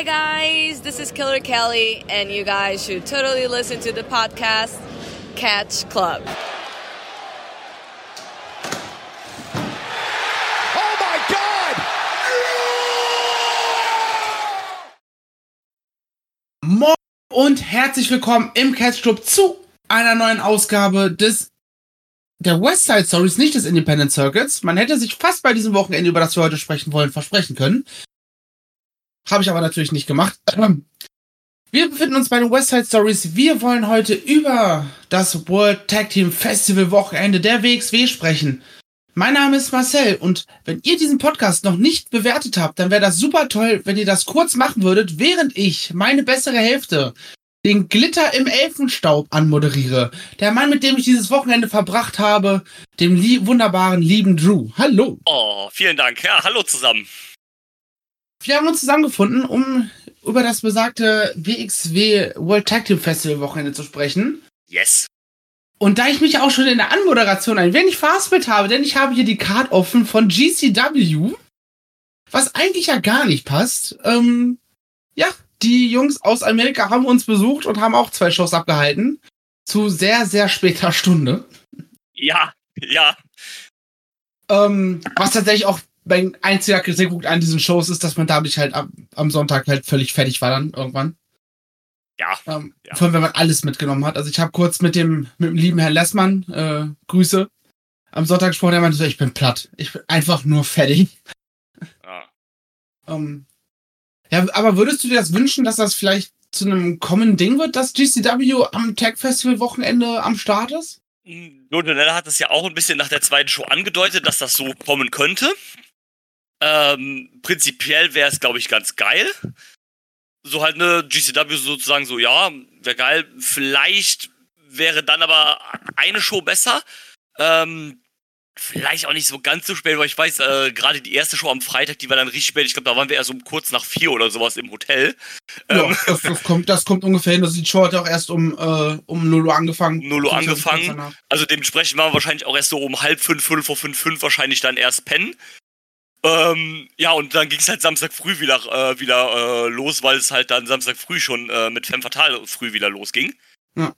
Hi, guys. This is Killer Kelly, and you guys should totally listen to the podcast Catch Club. Oh my God! Moin und herzlich willkommen im Catch Club zu einer neuen Ausgabe des der West Side Stories, nicht des Independent Circuits. Man hätte sich fast bei diesem Wochenende, über das wir heute sprechen wollen, versprechen können. Habe ich aber natürlich nicht gemacht. Wir befinden uns bei den West Side Stories. Wir wollen heute über das World Tag Team Festival Wochenende der WXW sprechen. Mein Name ist Marcel und wenn ihr diesen Podcast noch nicht bewertet habt, dann wäre das super toll, wenn ihr das kurz machen würdet, während ich meine bessere Hälfte, den Glitter im Elfenstaub anmoderiere. Der Mann, mit dem ich dieses Wochenende verbracht habe, dem lie wunderbaren, lieben Drew. Hallo. Oh, vielen Dank. Ja, hallo zusammen. Wir haben uns zusammengefunden, um über das besagte WXW World Tag Team Festival Wochenende zu sprechen. Yes. Und da ich mich auch schon in der Anmoderation ein wenig verhaspelt habe, denn ich habe hier die Card offen von GCW, was eigentlich ja gar nicht passt. Ähm, ja, die Jungs aus Amerika haben uns besucht und haben auch zwei Shows abgehalten. Zu sehr, sehr später Stunde. Ja, ja. Ähm, was tatsächlich auch mein einziger Kritikpunkt an diesen Shows ist, dass man dadurch halt am, am Sonntag halt völlig fertig war dann irgendwann. Ja. Ähm, Ja. Vor allem, wenn man alles mitgenommen hat. Also ich habe kurz mit dem, mit dem lieben Herrn Lessmann, äh, Grüße, am Sonntag gesprochen, der meinte so, ich bin platt. Ich bin einfach nur fertig. ja. Ähm, ja, aber würdest du dir das wünschen, dass das vielleicht zu einem Common Ding wird, dass GCW am Tag Festival Wochenende am Start ist? Donella hat es ja auch ein bisschen nach der zweiten Show angedeutet, dass das so kommen könnte. Ähm, prinzipiell wäre es, glaube ich, ganz geil. So halt eine GCW sozusagen so, ja, wäre geil. Vielleicht wäre dann aber eine Show besser. Ähm, vielleicht auch nicht so ganz so spät, weil ich weiß, äh, gerade die erste Show am Freitag, die war dann richtig spät. Ich glaube, da waren wir erst um kurz nach vier oder sowas im Hotel. Ja, Ähm, das, das, kommt, das kommt ungefähr hin. Das die Show hat ja auch erst um, äh, um 0 Uhr angefangen. 0 Uhr angefangen. Also dementsprechend waren wir wahrscheinlich auch erst so um halb fünf, fünf vor fünf, fünf wahrscheinlich dann erst pennen. Ähm, ja, und dann ging es halt Samstag früh wieder, äh, wieder äh, los, weil es halt dann Samstag früh schon äh, mit Femme Fatale früh wieder losging. Ja.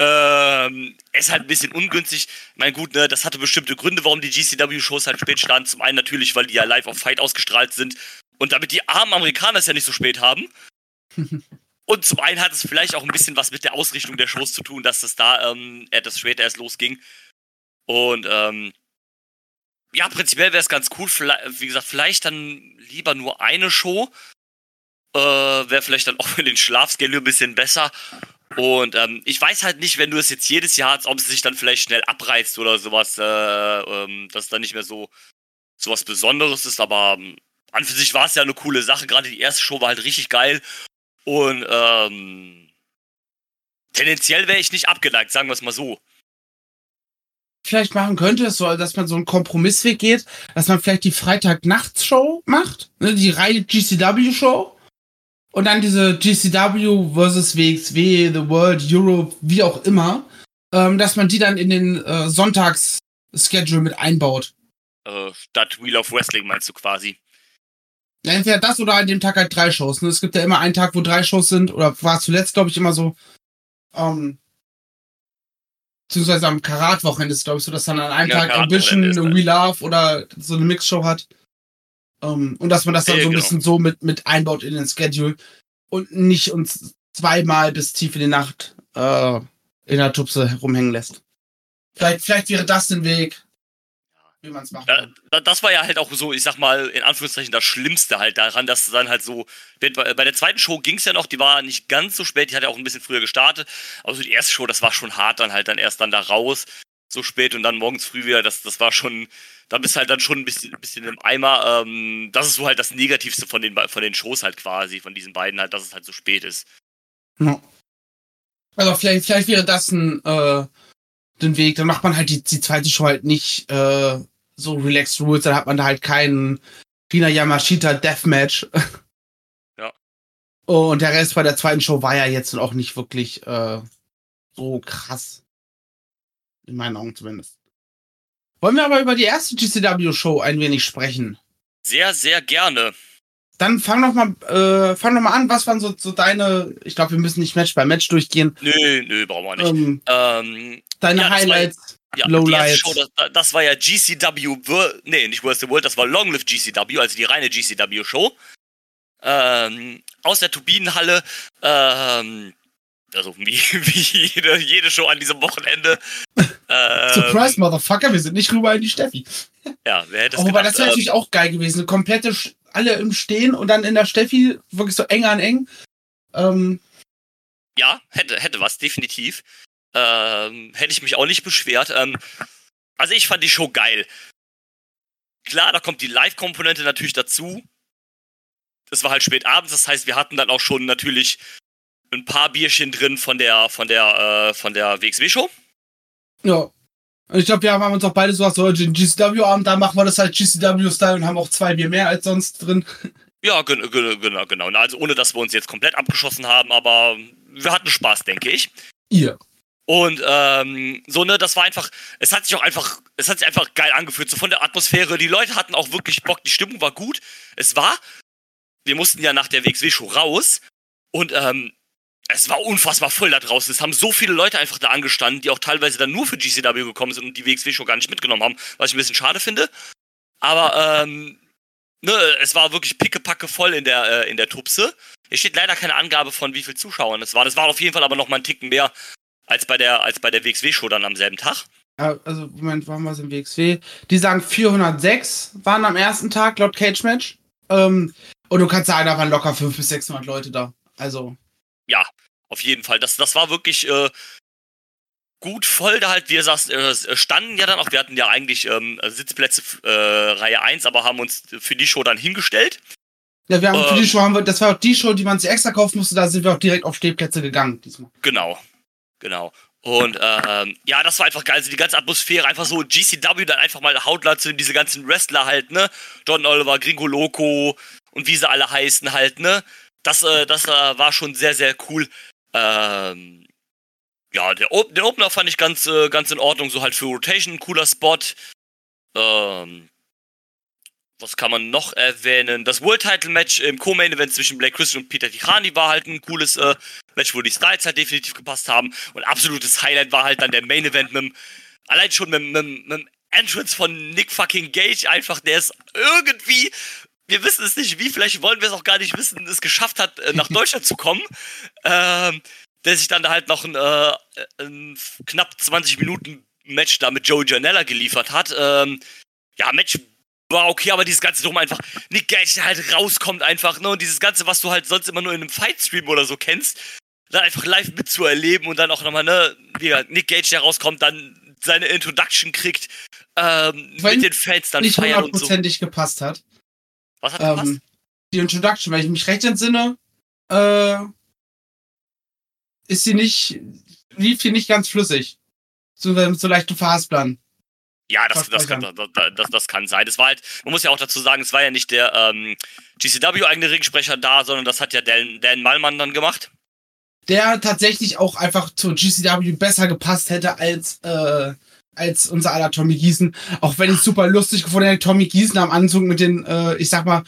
Ähm, ist halt ein bisschen ungünstig. Ich meine, gut, ne, das hatte bestimmte Gründe, warum die GCW-Shows halt spät standen. Zum einen natürlich, weil die ja live auf Fight ausgestrahlt sind und damit die armen Amerikaner es ja nicht so spät haben. Und zum einen hat es vielleicht auch ein bisschen was mit der Ausrichtung der Shows zu tun, dass es da ähm, etwas später erst losging. Und ähm, ja, prinzipiell wäre es ganz cool. Wie gesagt, vielleicht dann lieber nur eine Show. Äh, wäre vielleicht dann auch für den Schlafschedule ein bisschen besser. Und ähm, ich weiß halt nicht, wenn du es jetzt jedes Jahr hast, ob es sich dann vielleicht schnell abreizt oder sowas, äh, ähm, dass dann nicht mehr so sowas Besonderes ist. Aber ähm, an für sich war es ja eine coole Sache. Gerade die erste Show war halt richtig geil. Und ähm, tendenziell wäre ich nicht abgeneigt, sagen wir es mal so. Vielleicht machen könnte, ist so, dass man so einen Kompromissweg geht, dass man vielleicht die Freitag-Nachts-Show macht, ne, die Reihe GCW-Show. Und dann diese GCW versus WXW, The World, Europe, wie auch immer, ähm, dass man die dann in den äh, Sonntags-Schedule mit einbaut. Äh, statt Wheel of Wrestling meinst du quasi. Ja, entweder das oder an dem Tag halt drei Shows. Ne? Es gibt ja immer einen Tag, wo drei Shows sind, oder war es zuletzt, glaube ich, immer so. Ähm, beziehungsweise am Karat-Wochenende ist, glaube ich, so, dass dann an einem Ja, Tag Ambition. We Love oder so eine Mixshow hat. Ähm, und dass man das dann Ja, so ein genau. bisschen so mit, mit einbaut in den Schedule und nicht uns zweimal bis tief in die Nacht äh, in der Tupse herumhängen lässt. Vielleicht, vielleicht wäre das ein Weg, wie man es machen Da, das war ja halt auch so, ich sag mal, in Anführungszeichen das Schlimmste halt daran, dass dann halt so. Bei, bei der zweiten Show ging es ja noch, die war nicht ganz so spät, die hat ja auch ein bisschen früher gestartet. Aber so die erste Show, das war schon hart, dann halt dann erst dann da raus, so spät und dann morgens früh wieder, das, das war schon. Da bist halt dann schon ein bisschen, ein bisschen im Eimer. Ähm, das ist so halt das Negativste von den, von den Shows halt quasi, von diesen beiden halt, dass es halt so spät ist. Ja. Also vielleicht, vielleicht wäre das ein, äh, den Weg. Dann macht man halt die, die zweite Show halt nicht äh, so relaxed rules, dann hat man da halt keinen Rina Yamashita Deathmatch. Ja. Und der Rest bei der zweiten Show war ja jetzt auch nicht wirklich äh, so krass. In meinen Augen zumindest. Wollen wir aber über die erste GCW-Show ein wenig sprechen? Sehr, sehr gerne. Dann fang doch mal, äh, fang doch mal an. Was waren so, so deine, ich glaube, wir müssen nicht Match bei Match durchgehen. Nö, nö, brauchen wir nicht. Ähm, Ähm, deine ja, das Highlights, ja, Lowlights. Show, das, das war ja GCW, nee, nicht Worst of the World, das war Long Live GCW, also die reine GCW-Show. Ähm, aus der Turbinenhalle, ähm, also wie, wie jede, jede Show an diesem Wochenende. Ähm, Surprise, Motherfucker, wir sind nicht rüber in die Steffi. Ja, wer hätte es Oh, gedacht, das wäre ähm, natürlich auch geil gewesen. Eine komplette, Sch- alle im Stehen und dann in der Steffi wirklich so eng an eng. Ähm, Ja, hätte, hätte was, definitiv. Ähm, hätte ich mich auch nicht beschwert. Ähm, also ich fand die Show geil. Klar, da kommt die Live-Komponente natürlich dazu. Es war halt spät abends, das heißt, wir hatten dann auch schon natürlich ein paar Bierchen drin von der von der äh, von der WXW-Show. ja. Und ich glaube, wir haben uns auch beide so gesagt, so den GCW-Abend, da machen wir das halt GCW-Style und haben auch zwei Bier mehr als sonst drin. Ja, gen- gen- genau, genau. Na, Also ohne, dass wir uns jetzt komplett abgeschossen haben, aber wir hatten Spaß, denke ich. Ihr. Und ähm, so, ne, das war einfach, es hat sich auch einfach, es hat sich einfach geil angefühlt, so von der Atmosphäre. Die Leute hatten auch wirklich Bock, die Stimmung war gut. Es war, wir mussten ja nach der WXW-Show raus und ähm, es war unfassbar voll da draußen. Es haben so viele Leute einfach da angestanden, die auch teilweise dann nur für GCW gekommen sind und die WXW-Show gar nicht mitgenommen haben, was ich ein bisschen schade finde. Aber ähm, ne, es war wirklich pickepacke voll in der, äh, in der Tupse. Hier steht leider keine Angabe von wie viel Zuschauern es war. Das war auf jeden Fall aber noch mal ein Ticken mehr als bei der, als bei der WXW-Show dann am selben Tag. Ja, also, Moment, waren wir im WXW? Die sagen 406 waren am ersten Tag laut Cage Match. Ähm, und du kannst sagen, da waren locker 500 bis 600 Leute da. Also, Ja, auf jeden Fall. Das, das war wirklich äh, gut voll. Da halt, du sagst, äh, standen ja dann auch, wir hatten ja eigentlich ähm, Sitzplätze äh, Reihe 1, aber haben uns für die Show dann hingestellt. ja, wir haben für Ähm. die Show, haben wir, das war auch die Show, die man sich extra kaufen musste, da sind wir auch direkt auf Stehplätze gegangen diesmal. Genau, genau. Und ähm, ja, das war einfach geil. Also die ganze Atmosphäre, einfach so GCW dann einfach mal hautnah zu diese ganzen Wrestler halt, ne? John Oliver, Gringo Loco und wie sie alle heißen halt, ne? Das, äh, das äh, war schon sehr, sehr cool. Ähm, ja, der Op den Opener fand ich ganz, äh, ganz in Ordnung, so halt für Rotation, cooler Spot. Ähm, was kann man noch erwähnen? Das World Title Match im Co-Main Event zwischen Blake Christian und Peter Tichani war halt ein cooles äh, Match, wo die Styles halt definitiv gepasst haben. Und absolutes Highlight war halt dann der Main Event mit dem, allein schon mit, mit, mit dem Entrance von Nick fucking Gage einfach, der ist irgendwie, wir wissen es nicht wie, vielleicht wollen wir es auch gar nicht wissen, es geschafft hat, äh, nach Deutschland zu kommen. Ähm, der sich dann halt noch ein, äh, ein knapp 20 Minuten Match da mit Joey Janella geliefert hat. Ähm, ja, Match war okay, aber dieses ganze drum einfach, Nick Gage, der halt rauskommt einfach, ne, und dieses ganze, was du halt sonst immer nur in einem Fightstream oder so kennst, dann einfach live mitzuerleben und dann auch nochmal, ne, wie Nick Gage, der rauskommt, dann seine Introduction kriegt, ähm, mit den Fans dann Nicht feiern und so. hundertprozentig gepasst hat. Was hat? Ähm, die Introduction, wenn ich mich recht entsinne, äh, ist sie nicht, lief sie nicht ganz flüssig. So, mit so leichten Fahrplan. Ja, das, das, kann, das, das, kann sein. Das war halt, man muss ja auch dazu sagen, es war ja nicht der ähm, GCW-eigene Ringsprecher da, sondern das hat ja Dan, Dan Malmann dann gemacht. Der tatsächlich auch einfach zur GCW besser gepasst hätte als, äh, als unser aller Tommy Gießen. Auch wenn ich super lustig gefunden hätte, Tommy Gießen am Anzug mit den, äh, ich sag mal,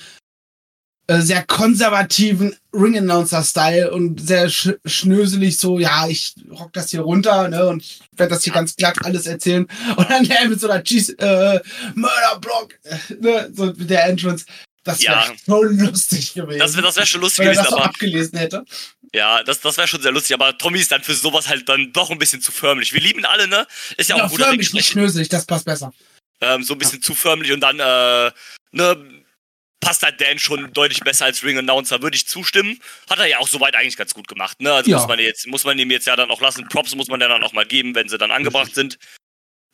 äh, sehr konservativen Ring-Announcer-Style und sehr sch schnöselig so, ja, ich rock das hier runter, ne, und ich werde das hier ganz glatt alles erzählen. Und dann der mit so einer Cheese, äh, Murderblock, äh, ne, so mit der Entrance. Das wäre Ja. so lustig gewesen. Das wäre das wär schon lustig wenn er gewesen, das so aber abgelesen hätte. Ja, das, das wäre schon sehr lustig. Aber Tommy ist dann für sowas halt dann doch ein bisschen zu förmlich. Wir lieben ihn alle, ne? Ist ja auch Ja, ein guter förmlich, nicht schnöselig, das passt besser. Ähm, so ein bisschen zu förmlich und dann, äh, ne, passt halt Dan schon deutlich besser als Ring Announcer, würde ich zustimmen. Hat er ja auch soweit eigentlich ganz gut gemacht, ne? Also Ja. muss man jetzt, muss man ihm jetzt ja dann auch lassen. Props muss man ja dann auch mal geben, wenn sie dann angebracht sind.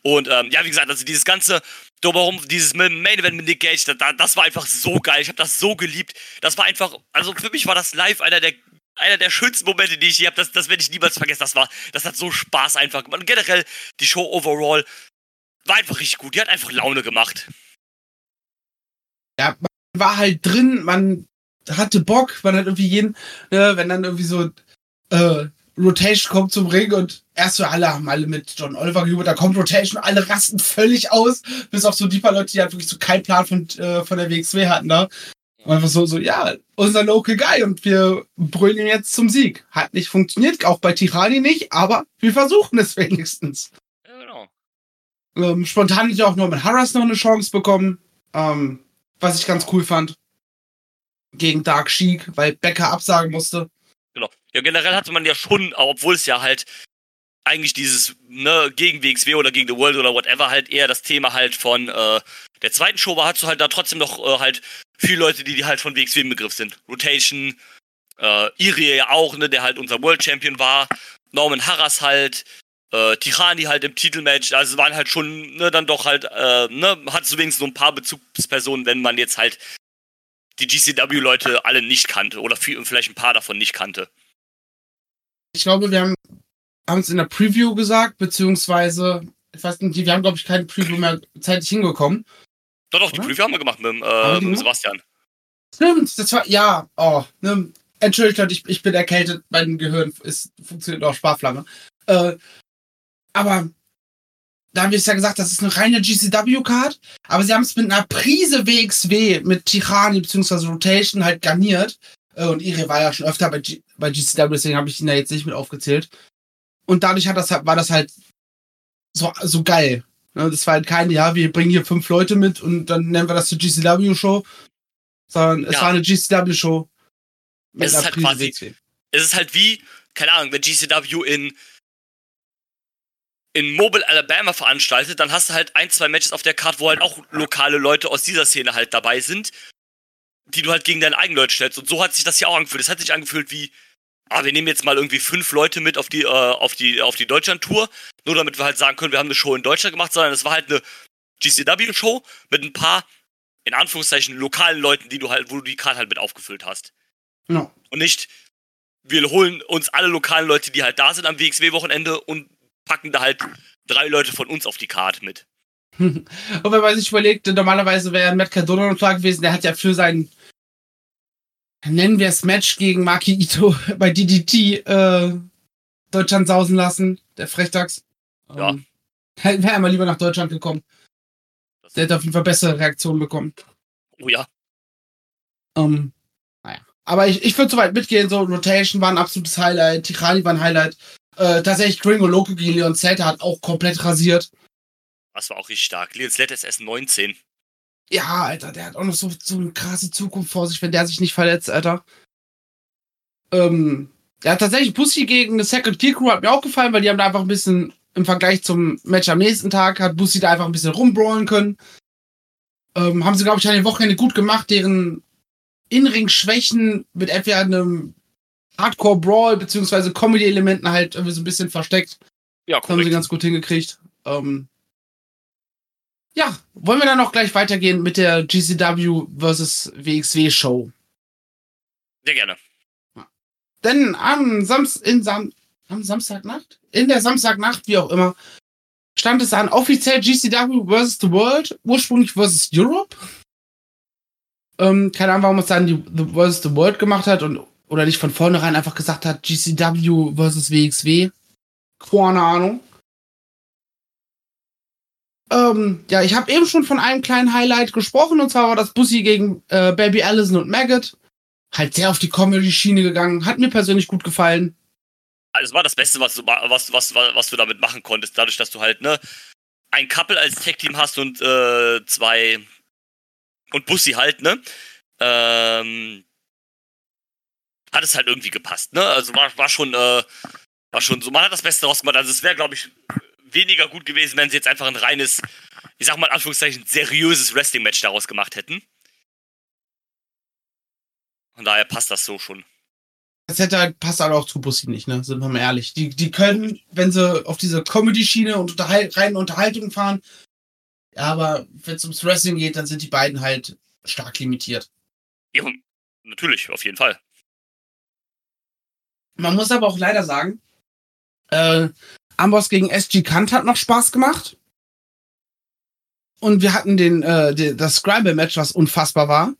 Und ähm, ja, wie gesagt, also dieses ganze drumherum, dieses Main Event mit Nick Gage, da, das war einfach so geil. Ich habe das so geliebt. Das war einfach, also für mich war das live einer der einer der schönsten Momente, die ich je habe. Das, das werde ich niemals vergessen. Das war, das hat so Spaß einfach gemacht. Und generell die Show overall war einfach richtig gut. Die hat einfach Laune gemacht. Ja, man war halt drin, man hatte Bock, man hat irgendwie jeden, ne, wenn dann irgendwie so äh, Rotation kommt zum Ring und erst so alle haben alle mit John Oliver gejubelt, da kommt Rotation, alle rasten völlig aus, bis auf so die paar Leute, die halt wirklich so keinen Plan von, äh, von der WXW hatten da. Und einfach so, so, ja, unser Local Guy und wir brüllen ihn jetzt zum Sieg. Hat nicht funktioniert, auch bei Tirani nicht, aber wir versuchen es wenigstens. Ja, genau. Ähm, spontan hätte auch nur mit Harras noch eine Chance bekommen, ähm, was ich ganz cool fand. Gegen Dark Sheik, weil Becker absagen musste. Genau. Ja, generell hatte man ja schon, obwohl es ja halt eigentlich dieses, ne, gegen WXW oder gegen The World oder whatever halt eher das Thema halt von äh, der zweiten Show war, hast du halt da trotzdem noch äh, halt viele Leute, die, halt von WXW im Begriff sind. Rotation, äh, Irie ja auch, ne, der halt unser World Champion war, Norman Harras halt, äh, Tirani halt im Titelmatch, also waren halt schon, ne, dann doch halt, äh, ne, hat so wenigstens so ein paar Bezugspersonen, wenn man jetzt halt die GCW-Leute alle nicht kannte oder viel, vielleicht ein paar davon nicht kannte. Ich glaube, wir haben es in der Preview gesagt, beziehungsweise, ich weiß nicht, wir haben, glaube ich, keine Preview mehr zeitig hingekommen. Doch, doch, die Oder? Preview haben wir gemacht mit, äh, mit? Sebastian. Stimmt, das war, ja, oh, ne, entschuldigt Leute, ich, ich bin erkältet, mein Gehirn ist, funktioniert auch Sparflamme. Äh, aber, da haben wir es ja gesagt, das ist eine reine GCW-Card, aber sie haben es mit einer Prise WXW, mit Tirani, beziehungsweise Rotation halt garniert. Äh, und Iri war ja schon öfter bei, G bei GCW, deswegen habe ich ihn da jetzt nicht mit aufgezählt. Und dadurch hat das, halt- war das halt so, so geil. Ne, das war halt kein, ja, wir bringen hier fünf Leute mit und dann nennen wir das zur GCW-Show. Sondern es Ja. war eine GCW-Show. Es ist halt quasi-. Es ist halt wie, keine Ahnung, wenn GCW in in Mobile, Alabama veranstaltet, dann hast du halt ein, zwei Matches auf der Karte, wo halt auch lokale Leute aus dieser Szene halt dabei sind, die du halt gegen deine eigenen Leute stellst. Und so hat sich das ja auch angefühlt. Es hat sich angefühlt wie, ah, wir nehmen jetzt mal irgendwie fünf Leute mit auf die, äh, auf die, auf die Deutschland-Tour, nur damit wir halt sagen können, wir haben eine Show in Deutschland gemacht, sondern es war halt eine GCW-Show mit ein paar, in Anführungszeichen, lokalen Leuten, die du halt, wo du die Karte halt mit aufgefüllt hast. Genau. Und nicht, wir holen uns alle lokalen Leute, die halt da sind am WXW-Wochenende und packen da halt drei Leute von uns auf die Karte mit. Und wenn man sich überlegt, normalerweise wäre Matt Cardona noch da gewesen, der hat ja für sein, nennen wir es Match gegen Maki Ito bei DDT äh, Deutschland sausen lassen, der Frechdachs. Ja. Ähm, wäre er mal lieber nach Deutschland gekommen. Der hätte auf jeden Fall bessere Reaktionen bekommen. Oh ja. Ähm, naja. Aber ich, ich würde soweit mitgehen, so Rotation war ein absolutes Highlight, Tirani war ein Highlight. Äh, tatsächlich Gringo Loco gegen Leon Zelter hat auch komplett rasiert. Das war auch richtig stark. Leon Sled ist erst 19. Ja, Alter, der hat auch noch so, so eine krasse Zukunft vor sich, wenn der sich nicht verletzt, Alter. Ähm, ja, tatsächlich Pussy gegen eine Second Tier Crew hat mir auch gefallen, weil die haben da einfach ein bisschen im Vergleich zum Match am nächsten Tag hat Pussy da einfach ein bisschen rumbrawlen können. Ähm, haben sie, glaube ich, an den Wochenende gut gemacht, deren Inring-Schwächen mit entweder einem Hardcore-Brawl beziehungsweise Comedy-Elementen halt irgendwie so ein bisschen versteckt. Ja, Das haben sie korrekt. ganz gut hingekriegt. Ähm, ja, wollen wir dann noch gleich weitergehen mit der GCW vs. WXW Show? Sehr gerne. Denn am, Samst in Sam am Samstagnacht, in der Samstagnacht, wie auch immer, stand es an offiziell GCW vs. The World, ursprünglich vs. Europe. Ähm, keine Ahnung, warum es dann die the vs. The World gemacht hat und oder nicht von vornherein einfach gesagt hat GCW vs. WXW. Keine Ahnung. Ähm, ja, ich habe eben schon von einem kleinen Highlight gesprochen, und zwar war das Bussi gegen äh, Baby Allison und Maggot. Halt sehr auf die Comedy-Schiene gegangen. Hat mir persönlich gut gefallen. Also, es war das Beste, was du, was, was, was, du damit machen konntest. Dadurch, dass du halt, ne, ein Couple als Tag-Team hast und äh, zwei. Und Bussi halt, ne? Ähm, hat es halt irgendwie gepasst, ne? Also war, war schon, äh, war schon so. Man hat das Beste daraus gemacht. Also es wäre, glaube ich, weniger gut gewesen, wenn sie jetzt einfach ein reines, ich sag mal in Anführungszeichen, seriöses Wrestling-Match daraus gemacht hätten. Von daher passt das so schon. Das hätte halt, passt halt auch zu Bussi nicht, ne? Sind wir mal ehrlich. Die, die können, wenn sie auf diese Comedy-Schiene und Unterhal reinen Unterhaltung fahren, ja, aber wenn es ums Wrestling geht, dann sind die beiden halt stark limitiert. Ja, natürlich, auf jeden Fall. Man muss aber auch leider sagen, äh, Amboss gegen SG Kant hat noch Spaß gemacht. Und wir hatten den, äh, den das Scramble-Match, was unfassbar war.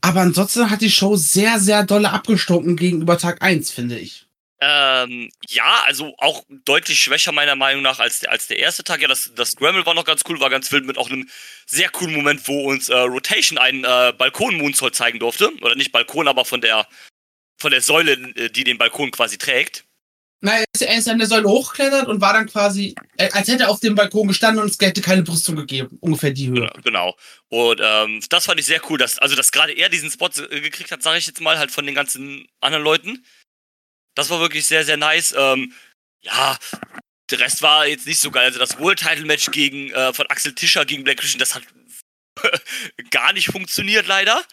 Aber ansonsten hat die Show sehr, sehr dolle abgestunken gegenüber Tag 1, finde ich. Ähm, ja, also auch deutlich schwächer meiner Meinung nach als, als der erste Tag. Ja, das, das Scramble war noch ganz cool, war ganz wild mit auch einem sehr coolen Moment, wo uns äh, Rotation einen äh, Balkon-Moonsault zeigen durfte. Oder nicht Balkon, aber von der, von der Säule, äh, die den Balkon quasi trägt. Nein, er ist an der Säule hochgeklettert und war dann quasi, äh, als hätte er auf dem Balkon gestanden und es hätte keine Brüstung gegeben. Ungefähr die Höhe. Genau. Und ähm, das fand ich sehr cool, dass, also dass gerade er diesen Spot äh, gekriegt hat, sage ich jetzt mal, halt von den ganzen anderen Leuten. Das war wirklich sehr, sehr nice. Ähm, ja, der Rest war jetzt nicht so geil. Also das World Title Match gegen äh, von Axel Tischer gegen Black Christian, das hat gar nicht funktioniert leider.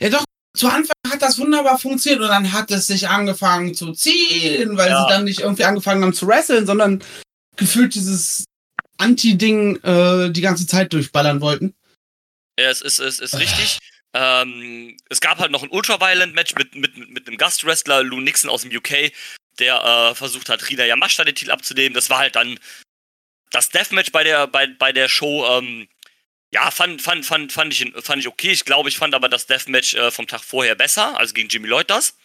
Ja doch, zu Anfang hat das wunderbar funktioniert und dann hat es sich angefangen zu ziehen, weil ja. sie dann nicht irgendwie angefangen haben zu wresteln, sondern gefühlt dieses Anti-Ding äh, die ganze Zeit durchballern wollten. Ja, es ist, es ist richtig. Ähm, es gab halt noch ein Ultra-Violent-Match mit, mit, mit einem Gastwrestler, Lou Nixon aus dem UK, der äh, versucht hat, Rina Yamashita den Titel abzunehmen. Das war halt dann das Deathmatch bei der, bei, bei der Show. Ähm, ja, fand, fand, fand, fand, ich, fand ich okay. Ich glaube, ich fand aber das Deathmatch äh, vom Tag vorher besser, also gegen Jimmy Lloyd das.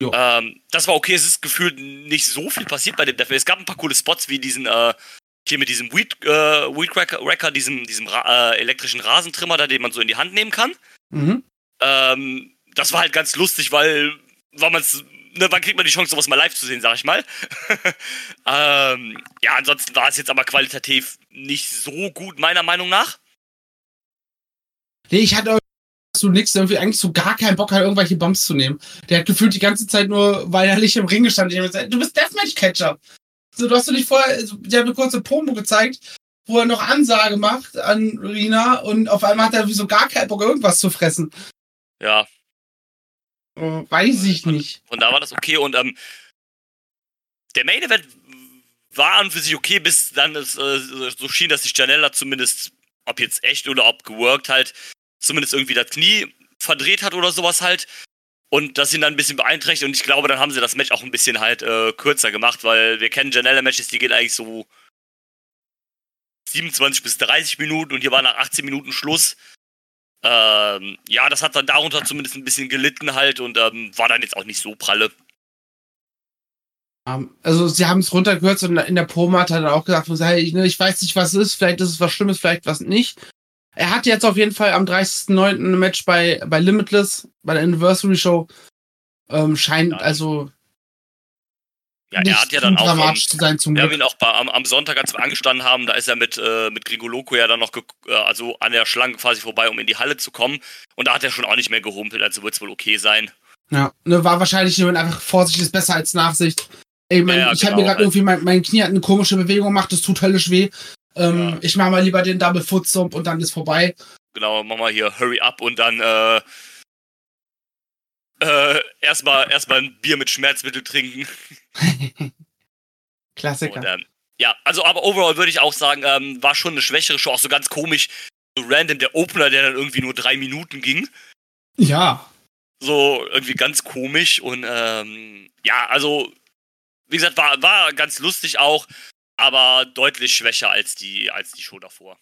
Ähm, das war okay, es ist gefühlt nicht so viel passiert bei dem Deathmatch. Es gab ein paar coole Spots wie diesen, äh, hier mit diesem Weed, äh, Weed Wrecker, diesem, diesem Ra äh, elektrischen Rasentrimmer, da den man so in die Hand nehmen kann. Mhm. Ähm, das war halt ganz lustig, weil, weil man's, ne, wann kriegt man die Chance, sowas mal live zu sehen, sag ich mal. ähm, ja, ansonsten war es jetzt aber qualitativ nicht so gut, meiner Meinung nach. Nee, ich hatte so nix, irgendwie eigentlich so gar keinen Bock hat, irgendwelche Bumps zu nehmen. Der hat gefühlt die ganze Zeit nur weinerlich im Ring gestanden. Habe gesagt, du bist Deathmatch-Catcher. So, du hast du nicht vorher, also, die haben eine kurze Promo gezeigt, wo er noch Ansage macht an Rina und auf einmal hat er so gar keinen Bock, irgendwas zu fressen. Ja. Oh, weiß ich von, nicht. Von da war das okay und ähm, der Main Event war an für sich okay, bis dann es äh, so schien, dass sich Janella zumindest, ob jetzt echt oder ob geworkt halt, zumindest irgendwie das Knie verdreht hat oder sowas halt. Und das ihn dann ein bisschen beeinträchtigt. Und ich glaube, dann haben sie das Match auch ein bisschen halt äh, kürzer gemacht, weil wir kennen Janella-Matches, die gehen eigentlich so 27 bis 30 Minuten und hier war nach 18 Minuten Schluss. Ähm, ja, das hat dann darunter zumindest ein bisschen gelitten halt und ähm, war dann jetzt auch nicht so pralle. Ähm, also sie haben es runtergehört und in der Promo hat er dann auch gesagt, ich, ne, ich weiß nicht, was es ist, vielleicht ist es was Schlimmes, vielleicht was nicht. Er hat jetzt auf jeden Fall am 30.09. ein Match bei, bei Limitless, bei der Anniversary Show. Ähm, scheint also. Ja, er hat ja dann auch. Zu sein, wir haben ihn auch bei, am, am, Sonntag, als wir angestanden haben, da ist er mit, äh, mit Grigoloco ja dann noch äh, also an der Schlange quasi vorbei, um in die Halle zu kommen. Und da hat er schon auch nicht mehr gehumpelt, also wird es wohl okay sein. Ja, ne, war wahrscheinlich nur einfach Vorsicht ist besser als Nachsicht. Ey, mein, ja, ja, ich genau, habe mir gerade irgendwie, mein, mein Knie hat eine komische Bewegung gemacht, das tut höllisch weh. Ähm, ja. Ich mache mal lieber den Double Foot Stomp und dann ist vorbei. Genau, mach mal hier Hurry Up und dann äh, äh, erstmal erstmal ein Bier mit Schmerzmittel trinken. Klassiker. Und, ähm, ja, also aber overall würde ich auch sagen, ähm, war schon eine schwächere Show, auch so ganz komisch. So random der Opener, der dann irgendwie nur drei Minuten ging. Ja. So irgendwie ganz komisch und ähm, ja, also wie gesagt, war, war ganz lustig auch aber deutlich schwächer als die, als die Show davor.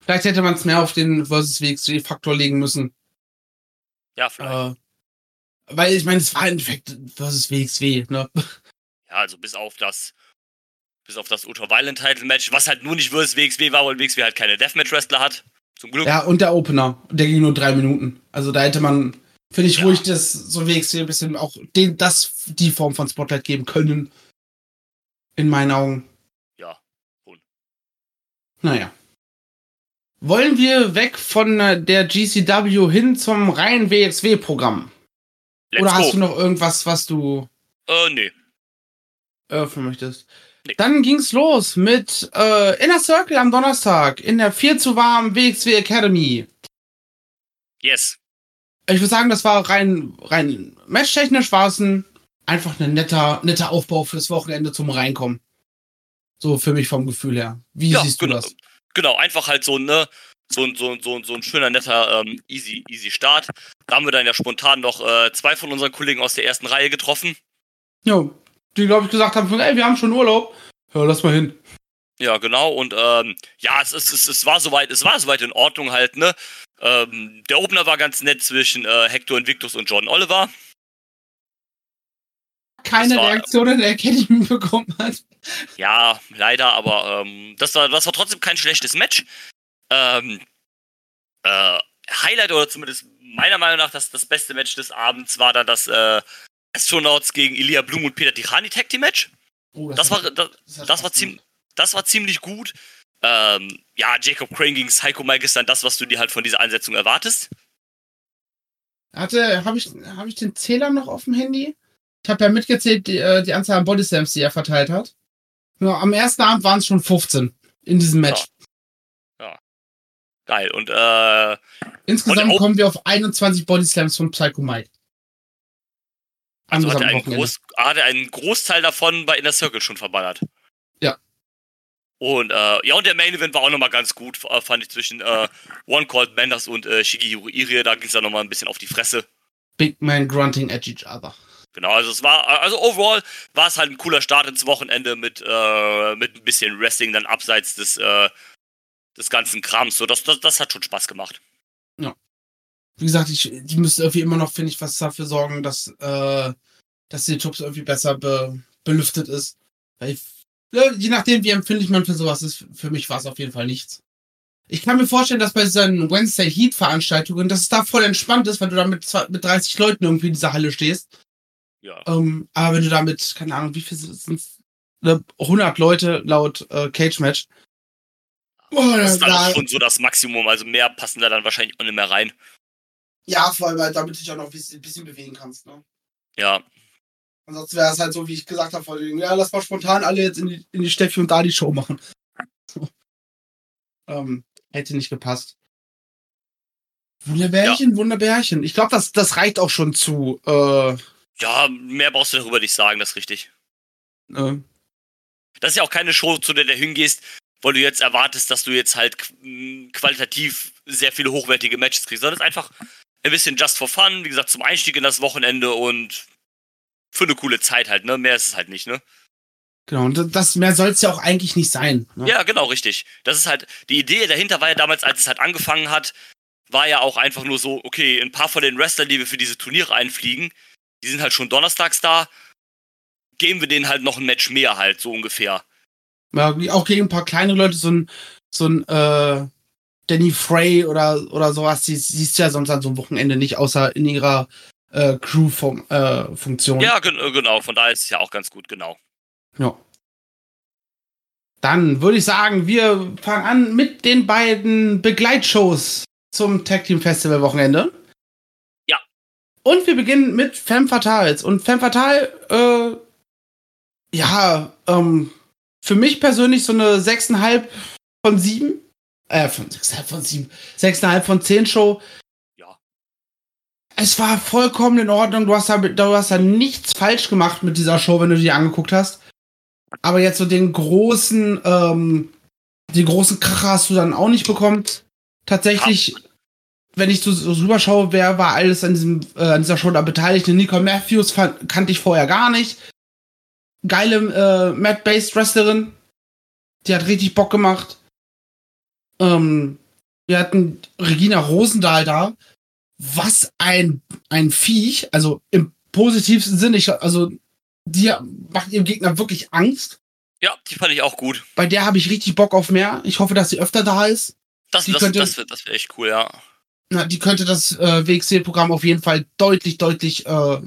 Vielleicht hätte man es mehr auf den versus WXW-Faktor legen müssen. Ja, vielleicht. Äh, weil ich meine, es war im Endeffekt versus WXW, ne? Ja, also bis auf das, bis auf das Ultra-Violent Title Match, was halt nur nicht versus WXW war, weil WXW halt keine Deathmatch-Wrestler hat. Zum Glück. Ja, und der Opener, der ging nur drei Minuten. Also da hätte man, finde ich, ja. ruhig das so WXW ein bisschen auch den, das, die Form von Spotlight geben können. In meinen Augen. Ja, schon. Naja. Wollen wir weg von äh, der GCW hin zum reinen WXW-Programm? Oder hast go. du noch irgendwas, was du äh, nee. öffnen möchtest? Nee. Dann ging's los mit äh, Inner Circle am Donnerstag in der 4 zu warm WXW Academy. Yes. Ich würde sagen, das war rein, rein matchtechnisch war es ein einfach ein netter, netter Aufbau fürs Wochenende zum Reinkommen. So für mich vom Gefühl her. Wie ja, siehst du genau, das? Genau, einfach halt so, ne, so, so, so, so ein schöner, netter, ähm, easy, easy Start. Da haben wir dann ja spontan noch äh, zwei von unseren Kollegen aus der ersten Reihe getroffen. Ja, die, glaube ich, gesagt haben, ey, wir haben schon Urlaub. Ja, lass mal hin. Ja, genau. Und ähm, ja, es, es, es, es war soweit, es war soweit in Ordnung halt, ne? Ähm, der Opener war ganz nett zwischen äh, Hector Invictus und John Oliver. keine war- Reaktion in der Academy bekommen hat. Ja, leider, aber ähm, das, war, das war trotzdem kein schlechtes Match. Ähm, äh, Highlight oder zumindest meiner Meinung nach das, das beste Match des Abends war dann das äh, Astronauts gegen Elia Blum und Peter Tichani Tag Team Match. Oh, Das war, das, hat das Spaß war, ziem, gemacht. das war ziemlich gut. Ähm, ja, Jacob Crane gegen Psycho Mike ist dann das, was du dir halt von dieser Einsetzung erwartest. Hatte, habe ich, hab ich den Zähler noch auf dem Handy? Ich habe ja mitgezählt, die, äh, die Anzahl an Bodyslams, die er verteilt hat. Ja, am ersten Abend waren es schon 15 in diesem Match. Geil. Und äh, Insgesamt Und kommen wir auf 21 Bodyslams von Psycho Mike. Also hat er einen. Groß, hat er einen Großteil davon bei Inner Circle schon verballert. Ja. Und äh, ja, und der Main Event war auch nochmal ganz gut, äh, fand ich zwischen äh, One Called Manders und äh, Shigehiro Irie. Da ging es dann nochmal ein bisschen auf die Fresse. Big Man grunting at each other. Genau, also es war, also overall war es halt ein cooler Start ins Wochenende mit, äh, mit ein bisschen Wrestling dann abseits des, äh, des ganzen Krams. So, das, das, das hat schon Spaß gemacht. Wie gesagt, ich, die müssen irgendwie immer noch, finde ich, was dafür sorgen, dass, äh, dass die Tubs irgendwie besser be, belüftet ist. Weil ich, ja, je nachdem, wie empfindlich man für sowas ist, für mich war es auf jeden Fall nichts. Ich kann mir vorstellen, dass bei diesen Wednesday Heat Veranstaltungen, dass es da voll entspannt ist, weil du da mit, mit 30 Leuten irgendwie in dieser Halle stehst. Ja. Ähm, aber wenn du da mit, keine Ahnung, wie viel sind es? 100 Leute laut äh, Cage Match. Oh, Das ist dann da, auch schon so das Maximum, also mehr passen da dann wahrscheinlich auch nicht mehr rein. ja, vor allem, halt, damit du dich auch noch ein bisschen, bisschen bewegen kannst. Ne? Ja, Ansonsten wäre es halt so, wie ich gesagt habe, vor dem, ja, lass mal spontan alle jetzt in die, in die Steffi und Dali Show machen. ähm, hätte nicht gepasst. Wunderbärchen, Wunderbärchen. Ich glaube, das, das reicht auch schon zu. Äh, ja, mehr brauchst du darüber nicht sagen, das ist richtig. äh, Das ist ja auch keine Show, zu der du hingehst, weil du jetzt erwartest, dass du jetzt halt qu- m, qualitativ sehr viele hochwertige Matches kriegst, sondern es ist einfach ein bisschen just for fun, wie gesagt, zum Einstieg in das Wochenende und für eine coole Zeit halt, ne? Mehr ist es halt nicht, ne? genau, und das mehr soll es ja auch eigentlich nicht sein. Ne? Ja, genau, richtig. Das ist halt, die Idee dahinter war ja damals, als es halt angefangen hat, war ja auch einfach nur so, okay, ein paar von den Wrestlern, die wir für diese Turniere einfliegen, die sind halt schon donnerstags da, geben wir denen halt noch ein Match mehr halt, so ungefähr. Ja, auch gegen ein paar kleine Leute, so ein, so ein äh, Danny Frey oder, oder sowas, die siehst du ja sonst an so einem Wochenende nicht, außer in ihrer äh, Crew-Funktion. Ja, gen äh, genau, von daher ist es ja auch ganz gut, genau. Ja. Dann würde ich sagen, wir fangen an mit den beiden Begleitshows zum Tag Team Festival Wochenende. Ja. Und wir beginnen mit Femme Fatales. Und Femme Fatale, äh, ja, ähm, für mich persönlich so eine 6,5 von 7. Äh, von 6,5 von 7. 6,5 von 10 Show. Ja. Es war vollkommen in Ordnung. Du hast da, du hast da nichts falsch gemacht mit dieser Show, wenn du die angeguckt hast. Aber jetzt so den großen, ähm, die großen Kracher hast du dann auch nicht bekommen. Tatsächlich, wenn ich so, so rüberschaue, wer war alles an, diesem, äh, an dieser Show da beteiligt? Nicole Matthews fand, kannte ich vorher gar nicht. Geile äh, Mat-Based Wrestlerin. Die hat richtig Bock gemacht. Ähm, wir hatten Regina Rosendahl da. Was ein, ein Viech. Also im positivsten Sinne. Ich, also die macht ihrem Gegner wirklich Angst. Ja, die fand ich auch gut. Bei der habe ich richtig Bock auf mehr. Ich hoffe, dass sie öfter da ist. Das, Die das, könnte- das, das wäre echt cool, ja. Na, die könnte das äh, WXW-Programm auf jeden Fall deutlich, deutlich äh,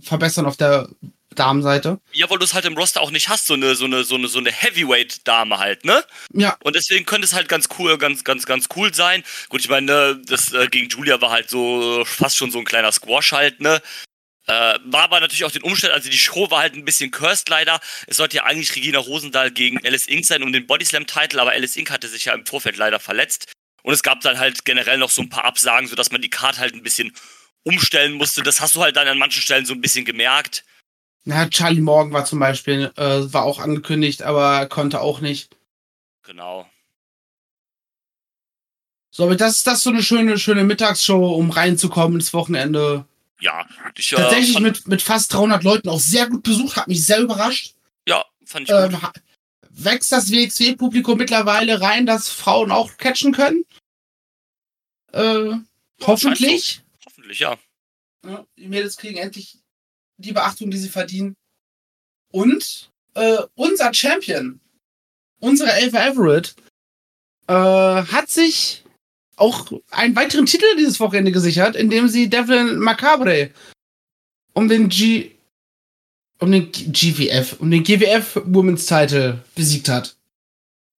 verbessern auf der Damenseite. Ja, weil du es halt im Roster auch nicht hast, so eine, so eine, so eine, so eine Heavyweight-Dame halt, ne? Ja, Und deswegen könnte es halt ganz cool, ganz, ganz, ganz cool sein. Gut, ich meine, ne, das äh, gegen Julia war halt so fast schon so ein kleiner Squash halt, ne? Äh, war aber natürlich auch den Umständen, also die Show war halt ein bisschen cursed leider. Es sollte ja eigentlich Regina Rosendahl gegen Alice Inc. sein um den Bodyslam-Titel, aber Alice Inc. hatte sich ja im Vorfeld leider verletzt. Und es gab dann halt generell noch so ein paar Absagen, sodass man die Card halt ein bisschen umstellen musste. Das hast du halt dann an manchen Stellen so ein bisschen gemerkt. Na, Charlie Morgan war zum Beispiel, äh, war auch angekündigt, aber konnte auch nicht. Genau. So, aber das, das ist so eine schöne, schöne Mittagsshow, um reinzukommen ins Wochenende. Ja, ich, äh, Tatsächlich mit, mit fast 300 Leuten auch sehr gut besucht, hat mich sehr überrascht. Ja, fand ich gut. Ähm, wächst das WXW-Publikum mittlerweile rein, dass Frauen auch catchen können? Äh, hoffentlich. Hoffentlich, ja. Ja, die Mädels kriegen endlich die Beachtung, die sie verdienen. Und äh, unser Champion, unsere Ava Everett, äh, hat sich auch einen weiteren Titel dieses Wochenende gesichert, indem sie Devlin Macabre um den G um den GWF, um den GWF Women's Title besiegt hat.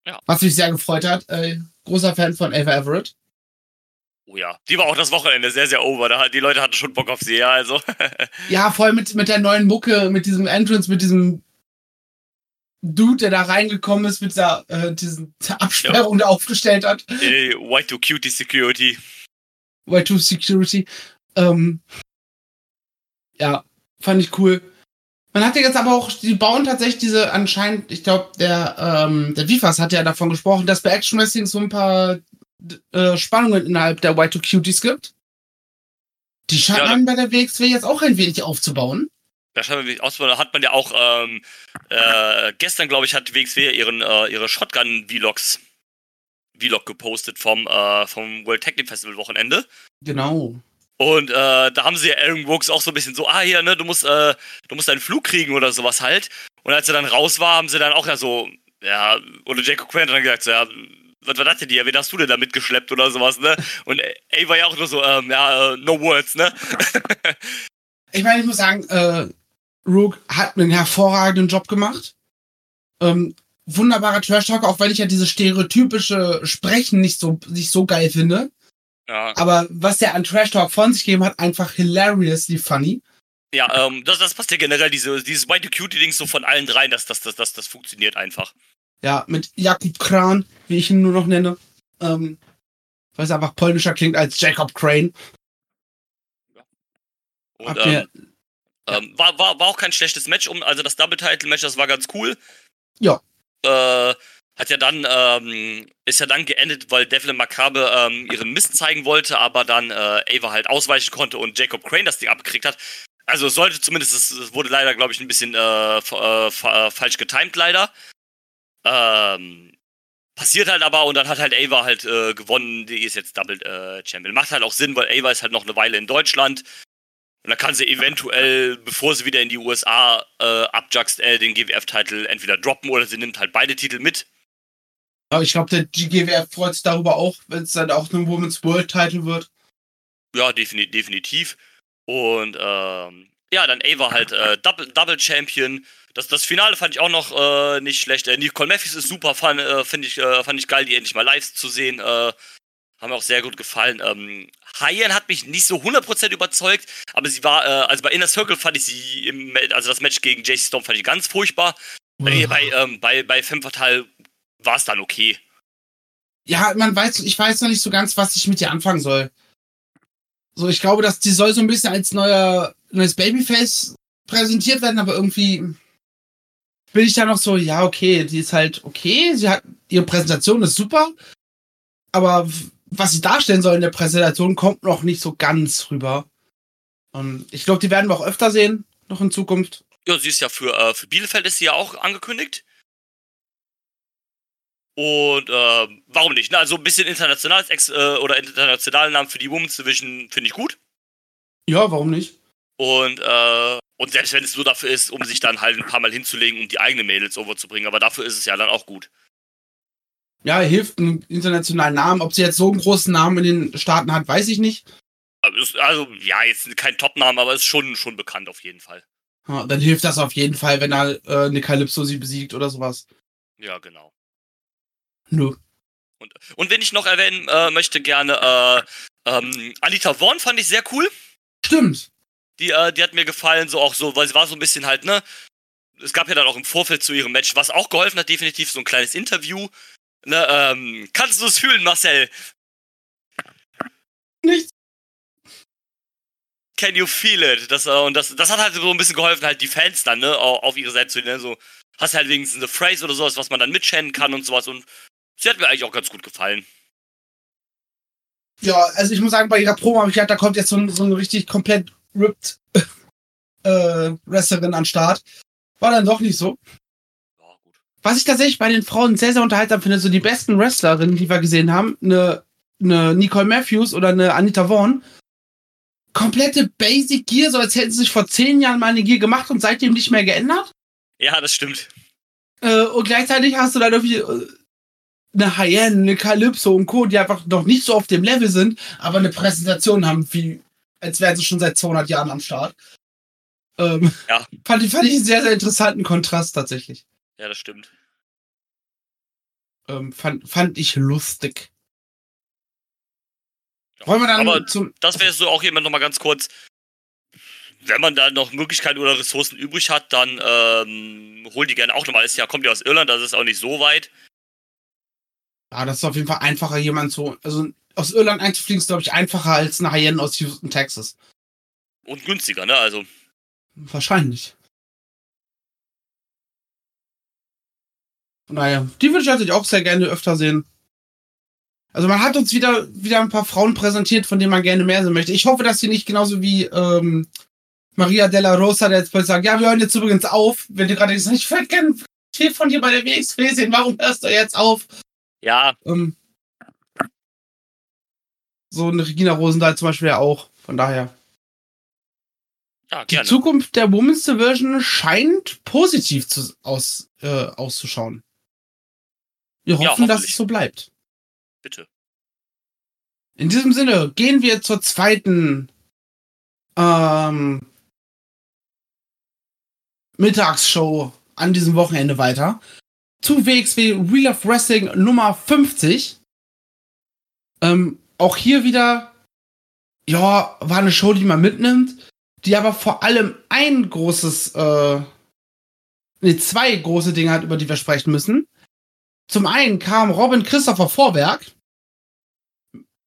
Ja. Was mich sehr gefreut hat. Äh, großer Fan von Ava Everett. Oh ja, die war auch das Wochenende sehr, sehr over. Da, die Leute hatten schon Bock auf sie, ja, also. ja, voll mit, mit der neuen Mucke, mit diesem Entrance, mit diesem Dude, der da reingekommen ist, mit dieser äh, diesen Absperrung, ja. der aufgestellt hat. Äh, Y2 Cutie Security. Y2 Security. Ähm, ja, fand ich cool. Man hat ja jetzt aber auch, die bauen tatsächlich diese anscheinend, ich glaube, der, ähm, der Vivas hat ja davon gesprochen, dass bei Action Wrestling so ein paar äh, Spannungen innerhalb der Y2 Cuties gibt. Die scheint ja, bei der WXW jetzt auch ein wenig aufzubauen. Da scheint man auszubauen. Da hat man ja auch ähm, äh, gestern, glaube ich, hat WXW ihren, äh, ihre Shotgun-Vlogs Vlog gepostet vom, äh, vom World Technic Festival Wochenende. Genau. Und äh, da haben sie ja Aaron Brooks auch so ein bisschen so, ah hier, ne, du musst, äh, du musst einen Flug kriegen oder sowas halt. Und als er dann raus war, haben sie dann auch ja so, ja, oder Jacob Quinn hat dann gesagt, so, ja, was war das denn hier? Wen hast du denn da mitgeschleppt oder sowas, ne? Und ey war ja auch nur so, ähm, ja, uh, no words, ne? ich meine, ich muss sagen, äh, Rook hat einen hervorragenden Job gemacht. Ähm, wunderbarer Trash-Talker, auch weil ich ja diese stereotypische Sprechen nicht so, nicht so geil finde. Ja. Aber was der an Trash Talk von sich gegeben hat, einfach hilariously funny. Ja, ähm, das, das passt ja generell, diese, dieses White Cutie-Ding so von allen dreien, das, das, das, das, das funktioniert einfach. Ja, mit Jakub Kran, wie ich ihn nur noch nenne. Ähm, weil es einfach polnischer klingt als Jacob Crane. Ja. Und, ähm, ähm, war, war, war auch kein schlechtes Match, um, also das Double-Title-Match, das war ganz cool. Ja. Äh, hat ja dann, ähm, ist ja dann geendet, weil Devlin Macabre ähm, ihren Mist zeigen wollte, aber dann äh, Ava halt ausweichen konnte und Jacob Crane das Ding abgekriegt hat. Also sollte zumindest, es wurde leider, glaube ich, ein bisschen äh, äh, äh, falsch getimed, leider. Ähm, passiert halt aber und dann hat halt Ava halt äh, gewonnen, die ist jetzt Double äh, Champion. Macht halt auch Sinn, weil Ava ist halt noch eine Weile in Deutschland. Und dann kann sie eventuell, bevor sie wieder in die USA äh, abjuckst, äh, den GWF-Titel entweder droppen oder sie nimmt halt beide Titel mit. Aber ich glaube, der GGWF freut sich darüber auch, wenn es dann auch ein Women's World Title wird. Ja, defini definitiv. Und ähm, ja, dann Ava halt äh, Double, Double Champion. Das, das Finale fand ich auch noch äh, nicht schlecht. Äh, Nicole Matthews ist super, fand, äh, find ich, äh, fand ich geil, die endlich mal live zu sehen. Äh, haben mir auch sehr gut gefallen. Ähm, Hayen hat mich nicht so 100% überzeugt, aber sie war, äh, also bei Inner Circle fand ich sie, im, also das Match gegen JC Storm fand ich ganz furchtbar. Mhm. Bei, ähm, bei, bei Femme Fatale war es dann okay. Ja, man weiß, ich weiß noch nicht so ganz, was ich mit ihr anfangen soll. So, ich glaube, dass die soll so ein bisschen als neuer, neues Babyface präsentiert werden, aber irgendwie bin ich da noch so, ja, okay, die ist halt okay, sie hat, ihre Präsentation ist super, aber was sie darstellen soll in der Präsentation kommt noch nicht so ganz rüber. Und ich glaube, die werden wir auch öfter sehen, noch in Zukunft. Ja, sie ist ja für, äh, für Bielefeld ist sie ja auch angekündigt. Und äh, warum nicht? Ne? Also ein bisschen internationales Ex äh, oder internationalen Namen für die Women's Division finde ich gut. Ja, warum nicht? Und, äh, und selbst wenn es nur dafür ist, um sich dann halt ein paar Mal hinzulegen, um die eigenen Mädels overzubringen, aber dafür ist es ja dann auch gut. Ja, hilft einen internationalen Namen. Ob sie jetzt so einen großen Namen in den Staaten hat, weiß ich nicht. Also, ja, jetzt kein Top-Name, aber ist schon, schon bekannt auf jeden Fall. Ja, dann hilft das auf jeden Fall, wenn er äh, eine Calypso sie besiegt oder sowas. Ja, genau. Nö. Und, und wenn ich noch erwähnen äh, möchte, gerne äh, ähm, Anita Vaughn fand ich sehr cool. Stimmt. Die, äh, die hat mir gefallen, so auch so, weil sie war so ein bisschen halt, ne? Es gab ja dann auch im Vorfeld zu ihrem Match, was auch geholfen hat, definitiv so ein kleines Interview. Ne, ähm, kannst du es fühlen, Marcel? Nichts. Can you feel it? Das, äh, und das, das hat halt so ein bisschen geholfen, halt die Fans dann, ne, auf ihre Seite zu nehmen. So, hast halt wenigstens eine Phrase oder sowas, was man dann mitchannen kann und sowas. Und Sie hat mir eigentlich auch ganz gut gefallen. Ja, also ich muss sagen, bei ihrer Promo habe ich gedacht, da kommt jetzt so ein, so ein richtig komplett ripped äh, Wrestlerin an Start. War dann doch nicht so. Ja, gut. Was ich tatsächlich bei den Frauen sehr, sehr unterhaltsam finde, so die besten Wrestlerinnen, die wir gesehen haben, eine, eine Nicole Matthews oder eine Anita Vaughn, komplette Basic Gear, so als hätten sie sich vor zehn Jahren mal eine Gear gemacht und seitdem nicht mehr geändert. Ja, das stimmt. Äh, und gleichzeitig hast du dann irgendwie äh, eine High-End, eine Calypso und Co., die einfach noch nicht so auf dem Level sind, aber eine Präsentation haben, wie, als wären sie schon seit 200 Jahren am Start. Ähm, Ja. Fand, ich- fand ich einen sehr, sehr interessanten Kontrast tatsächlich. Ja, das stimmt. Ähm, fand, fand ich lustig. Wollen wir dann Aber zum. das wäre so auch jemand noch mal ganz kurz. Wenn man da noch Möglichkeiten oder Ressourcen übrig hat, dann ähm, hol die gerne auch nochmal. Ist ja, kommt ja aus Irland, das ist auch nicht so weit. Ja, das ist auf jeden Fall einfacher, jemand zu. Also aus Irland einzufliegen ist, glaube ich, einfacher als eine High-End aus Houston, Texas. Und günstiger, ne? Also, Wahrscheinlich. Naja, die würde ich natürlich auch sehr gerne öfter sehen. Also man hat uns wieder, wieder ein paar Frauen präsentiert, von denen man gerne mehr sehen möchte. Ich hoffe, dass sie nicht genauso wie ähm, Maria Della Rosa, der jetzt bald sagt, ja, wir hören jetzt übrigens auf. Wenn du gerade gesagt ich würde gerne viel von dir bei der WXW sehen, warum hörst du jetzt auf? Ja, Ähm, so eine Regina Rosendahl zum Beispiel ja auch. Von daher. ja, Die. Zukunft der Women's Division scheint positiv zu, aus, äh, auszuschauen. Wir Ja, hoffen, dass hoffentlich. es so bleibt. Bitte. In diesem Sinne gehen wir zur zweiten ähm, Mittagsshow an diesem Wochenende weiter. Zu WXW Wheel of Wrestling Nummer 50. Ähm, auch hier wieder, ja, war eine Show, die man mitnimmt, die aber vor allem ein großes, äh, nee, zwei große Dinge hat, über die wir sprechen müssen. Zum einen kam Robin Christopher Vorwerk,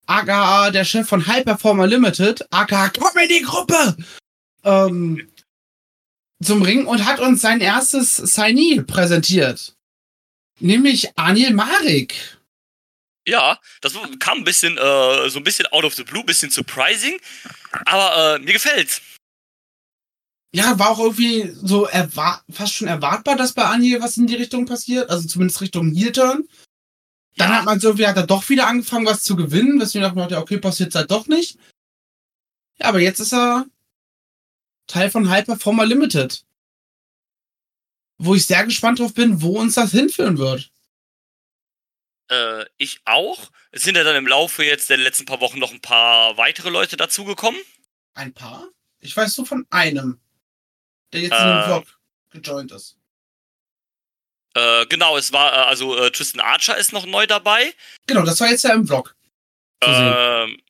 aka der Chef von High Performer Limited, aka Comedy Gruppe, ähm, zum Ring und hat uns sein erstes Signee präsentiert. Nämlich Anil Marik. Ja, das kam ein bisschen, äh, so ein bisschen out of the blue, bisschen surprising. Aber äh, mir gefällt's. Ja, war auch irgendwie so fast schon erwartbar, dass bei Anil was in die Richtung passiert. Also zumindest Richtung Heel-Turn. Dann Ja. hat man so, wie hat er doch wieder angefangen, was zu gewinnen. Deswegen dachte man, okay, passiert halt doch nicht. Ja, aber jetzt ist er Teil von High Performer Limited. Wo ich sehr gespannt drauf bin, wo uns das hinführen wird. Äh, ich auch. Es sind ja dann im Laufe jetzt der letzten paar Wochen noch ein paar weitere Leute dazugekommen. Ein paar? Ich weiß nur von einem, der jetzt in Äh. den Vlog gejoint ist. Äh, genau, es war, äh, also äh, Tristan Archer ist noch neu dabei. Genau, das war jetzt ja im Vlog. Ähm,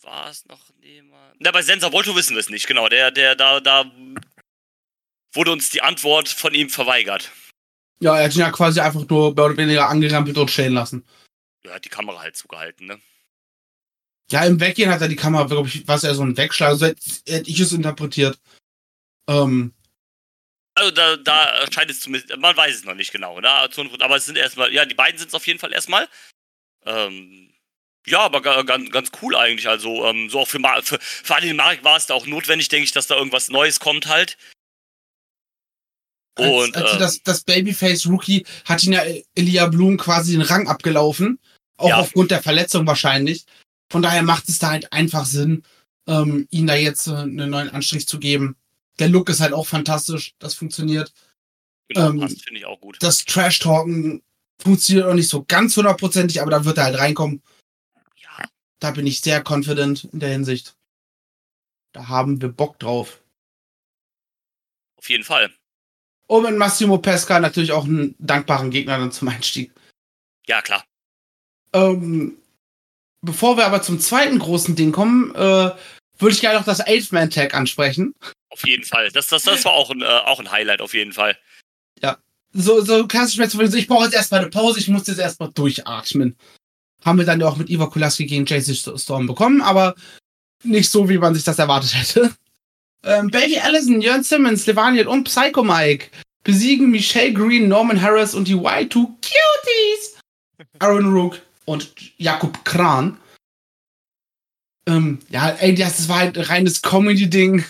war es noch jemand? Na, bei Sensor Volto wissen wir es nicht, genau. Der, der, da, da wurde uns die Antwort von ihm verweigert. Ja, er hat ihn ja quasi einfach nur mehr oder weniger angerampelt und stehen lassen. Ja, hat die Kamera halt zugehalten, ne? Ja, im Weggehen hat er die Kamera, glaube ich, was er so ein Wegschlag, so hätte hätte ich es interpretiert. Ähm, Also da, da scheint es zumindest, man weiß es noch nicht genau, ne? Aber es sind erstmal, ja, die beiden sind es auf jeden Fall erstmal. Ähm, ja, aber ga- ganz, ganz cool eigentlich. Also, ähm, so auch für, Ma für, für Adil Marek war es da auch notwendig, denke ich, dass da irgendwas Neues kommt halt. Als, Und, als ähm, das, das Babyface-Rookie hat ihn ja Elia Blum quasi den Rang abgelaufen. Auch Ja. aufgrund der Verletzung wahrscheinlich. Von daher macht es da halt einfach Sinn, ähm, ihn da jetzt äh, einen neuen Anstrich zu geben. Der Look ist halt auch fantastisch. Das funktioniert. Genau, ähm, passt, finde ich auch gut. Das Trash-Talken funktioniert auch nicht so ganz hundertprozentig, aber da wird er halt reinkommen. Ja, Da bin ich sehr confident in der Hinsicht. Da haben wir Bock drauf. auf jeden Fall. Und mit Massimo Pesca natürlich auch einen dankbaren Gegner dann zum Einstieg. Ja, klar. Ähm, bevor wir aber zum zweiten großen Ding kommen, äh, würde ich gerne noch das Eight-Man-Tag ansprechen. Auf jeden Fall. Das, das, das war auch ein, äh, auch ein Highlight, auf jeden Fall. So, so klassisch ich brauche jetzt erstmal eine Pause, ich muss jetzt erstmal durchatmen. Haben wir dann ja auch mit Iva Kulaski gegen JC Storm bekommen, aber nicht so, wie man sich das erwartet hätte. Ähm, Baby Allison, Jörn Simmons, Levaniel und Psycho Mike besiegen Michelle Green, Norman Harris und die Y2 Cuties. Aaron Rook und Jakub Kran. Ähm, ja, ey, das, war halt ein reines Comedy-Ding.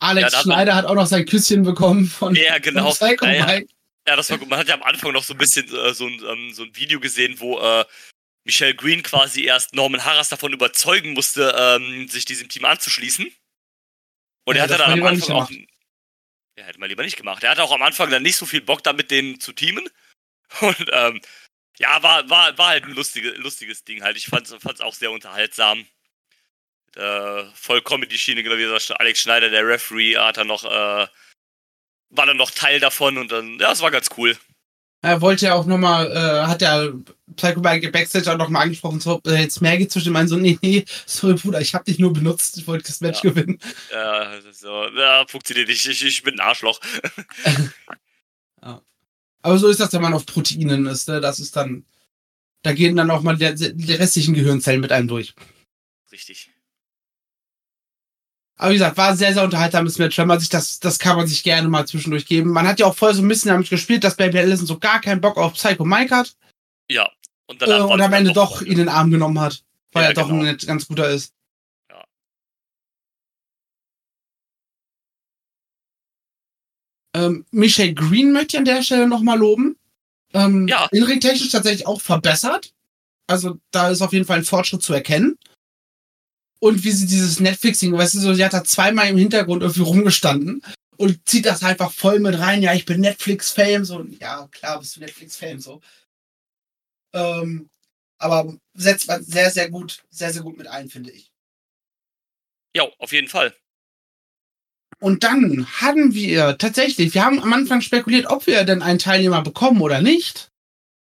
Alex Ja, hat Schneider hat auch noch sein Küsschen bekommen von, Ja, genau. von Psycho Ja, ja. Ja, das war gut. Man hat ja am Anfang noch so ein bisschen äh, so, ein, ähm, so ein Video gesehen, wo äh, Michelle Green quasi erst Norman Harras davon überzeugen musste, ähm, sich diesem Team anzuschließen. Und er hatte dann am Anfang auch. Ja, hätte man lieber nicht gemacht. Er hatte auch am Anfang dann nicht so viel Bock, da mit denen zu teamen. Und ähm, ja, war, war, war halt ein lustige, lustiges Ding halt. Ich fand es auch sehr unterhaltsam. Äh, voll Comedy-Schiene, genau wie gesagt, Alex Schneider, der Referee, hat dann noch, äh, war dann noch Teil davon und dann, ja, es war ganz cool. Er wollte ja auch nochmal, äh, hat der Psycho Mike Backstage auch nochmal angesprochen, so, äh, jetzt mehr geht zwischen meinen so, nee, nee, sorry Bruder, ich hab dich nur benutzt, ich wollte das Match Ja. gewinnen. Ja, so, ja, funktioniert nicht. Ich, ich bin ein Arschloch. Aber so ist das, wenn man auf Proteinen ist, ne? Das ist dann, da gehen dann auch mal die, die restlichen Gehirnzellen mit einem durch. Richtig. Aber wie gesagt, war ein sehr, sehr unterhaltsames Match, wenn man sich das, das kann man sich gerne mal zwischendurch geben. Man hat ja auch voll so ein bisschen damit gespielt, dass Baby Allison so gar keinen Bock auf Psycho Mike hat Ja. Und, äh, und am Ende doch ihn in den Arm genommen hat, weil Ja, er doch genau. ein ganz guter ist. Ja. Ähm, Michelle Green möchte ich an der Stelle nochmal loben. Ähm, Ja. Inring-technisch tatsächlich auch verbessert. Also da ist auf jeden Fall ein Fortschritt zu erkennen. Und wie sie dieses Netflixing, weißt du, so, sie hat da zweimal im Hintergrund irgendwie rumgestanden und zieht das einfach voll mit rein. Ja, ich bin Netflix-Fame, so, ja, klar, bist du Netflix-Fame, so. Ähm, aber setzt man sehr, sehr gut, sehr, sehr gut mit ein, finde ich. Ja, auf jeden Fall. Und dann hatten wir tatsächlich, wir haben am Anfang spekuliert, ob wir denn einen Teilnehmer bekommen oder nicht.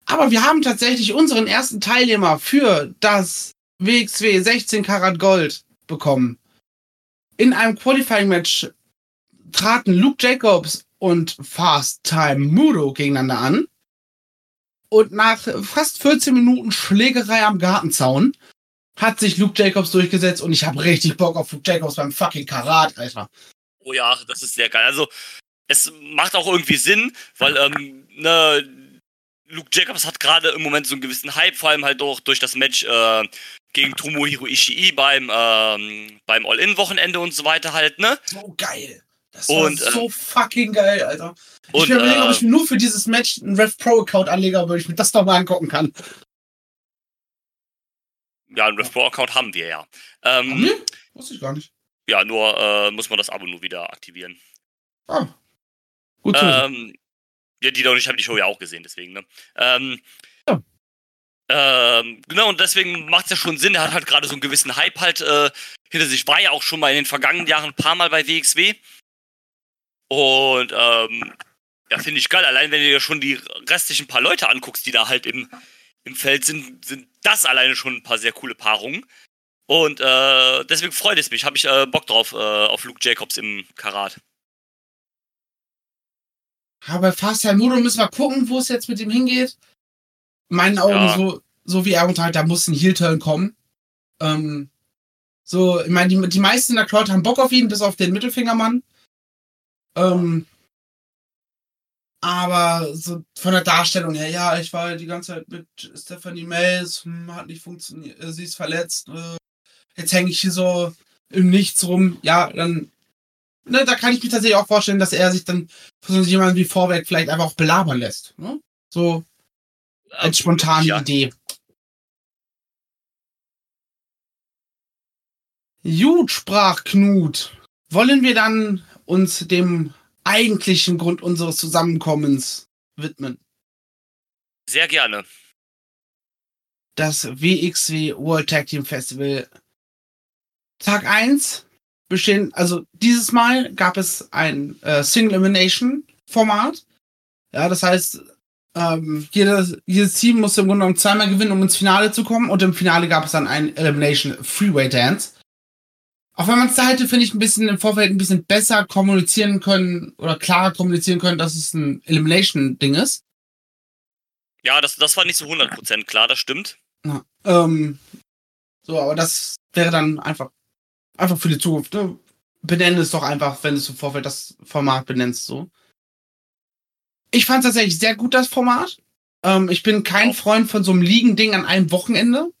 Aber wir haben tatsächlich unseren ersten Teilnehmer für das WXW 16 Karat Gold bekommen. In einem Qualifying-Match traten Luke Jacobs und Fast Time Mudo gegeneinander an. Und nach fast 14 Minuten Schlägerei am Gartenzaun hat sich Luke Jacobs durchgesetzt und ich habe richtig Bock auf Luke Jacobs beim fucking Karat, Alter. Oh ja, das ist sehr geil. Also, es macht auch irgendwie Sinn, weil, ähm, ne, Luke Jacobs hat gerade im Moment so einen gewissen Hype, vor allem halt auch durch das Match äh, gegen Tomohiro Ishii beim, ähm, beim All-In-Wochenende und so weiter halt, ne? so geil. Das Und, war so fucking geil, Alter. Ich Und, bin überlegen, ob äh, ich mir nur für dieses Match einen Rev Pro Account anlege, ob ich mir das nochmal angucken kann. ja, einen Rev Pro Account haben wir ja. Ähm, Hm? Wusste ich gar nicht. Ja, nur äh, muss man das Abo nur wieder aktivieren. Ah. Gut. Ähm, ja, die doch nicht haben die Show ja auch gesehen, deswegen, ne? Ähm, Ja. Ähm, genau, und deswegen macht es ja schon Sinn, er hat halt gerade so einen gewissen Hype halt äh, hinter sich, war ja auch schon mal in den vergangenen Jahren ein paar Mal bei WXW. Und ähm, ja, finde ich geil. Allein wenn du dir schon die restlichen paar Leute anguckst, die da halt im, im Feld sind, sind das alleine schon ein paar sehr coole Paarungen. Und äh, deswegen freut es mich. Habe ich äh, Bock drauf, äh, auf Luke Jacobs im Karat. Aber Fast Mudo müssen wir gucken, wo es jetzt mit ihm hingeht. In meinen Augen, Ja. so, so wie er und halt, da muss ein Heel-Turn kommen. Ähm, so, ich meine, die, die meisten in der Crowd haben Bock auf ihn, bis auf den Mittelfingermann. Ähm, aber so von der Darstellung her, ja, ich war die ganze Zeit mit Stephanie Mays, hm, hat nicht funktioniert, äh, sie ist verletzt. Äh, jetzt hänge ich hier so im Nichts rum. Ja, dann, ne, da kann ich mir tatsächlich auch vorstellen, dass er sich dann von so jemandem wie Vorwerk vielleicht einfach auch belabern lässt. Ne? So als spontane ja. Idee. Gut, sprach Knut. Wollen wir dann uns dem eigentlichen Grund unseres Zusammenkommens widmen? Sehr gerne. Das WXW World Tag Team Festival. Tag 1 bestehen, also dieses Mal gab es ein äh, Single Elimination Format. Ja, das heißt, ähm, jedes, jedes Team musste im Grunde genommen zweimal gewinnen, um ins Finale zu kommen. Und im Finale gab es dann ein Elimination Freeway Dance. Auch wenn man es da hätte, finde ich, ein bisschen im Vorfeld ein bisschen besser kommunizieren können oder klarer kommunizieren können, dass es ein Elimination-Ding ist. Ja, das, das war nicht so 100% klar, das stimmt. Ja, ähm, so, aber das wäre dann einfach, einfach für die Zukunft. Ne? Benenne es doch einfach, wenn du im Vorfeld das Format benennst, so. Ich fand tatsächlich sehr gut das Format. Ähm, ich bin kein Freund von so einem Liegen-Ding an einem Wochenende.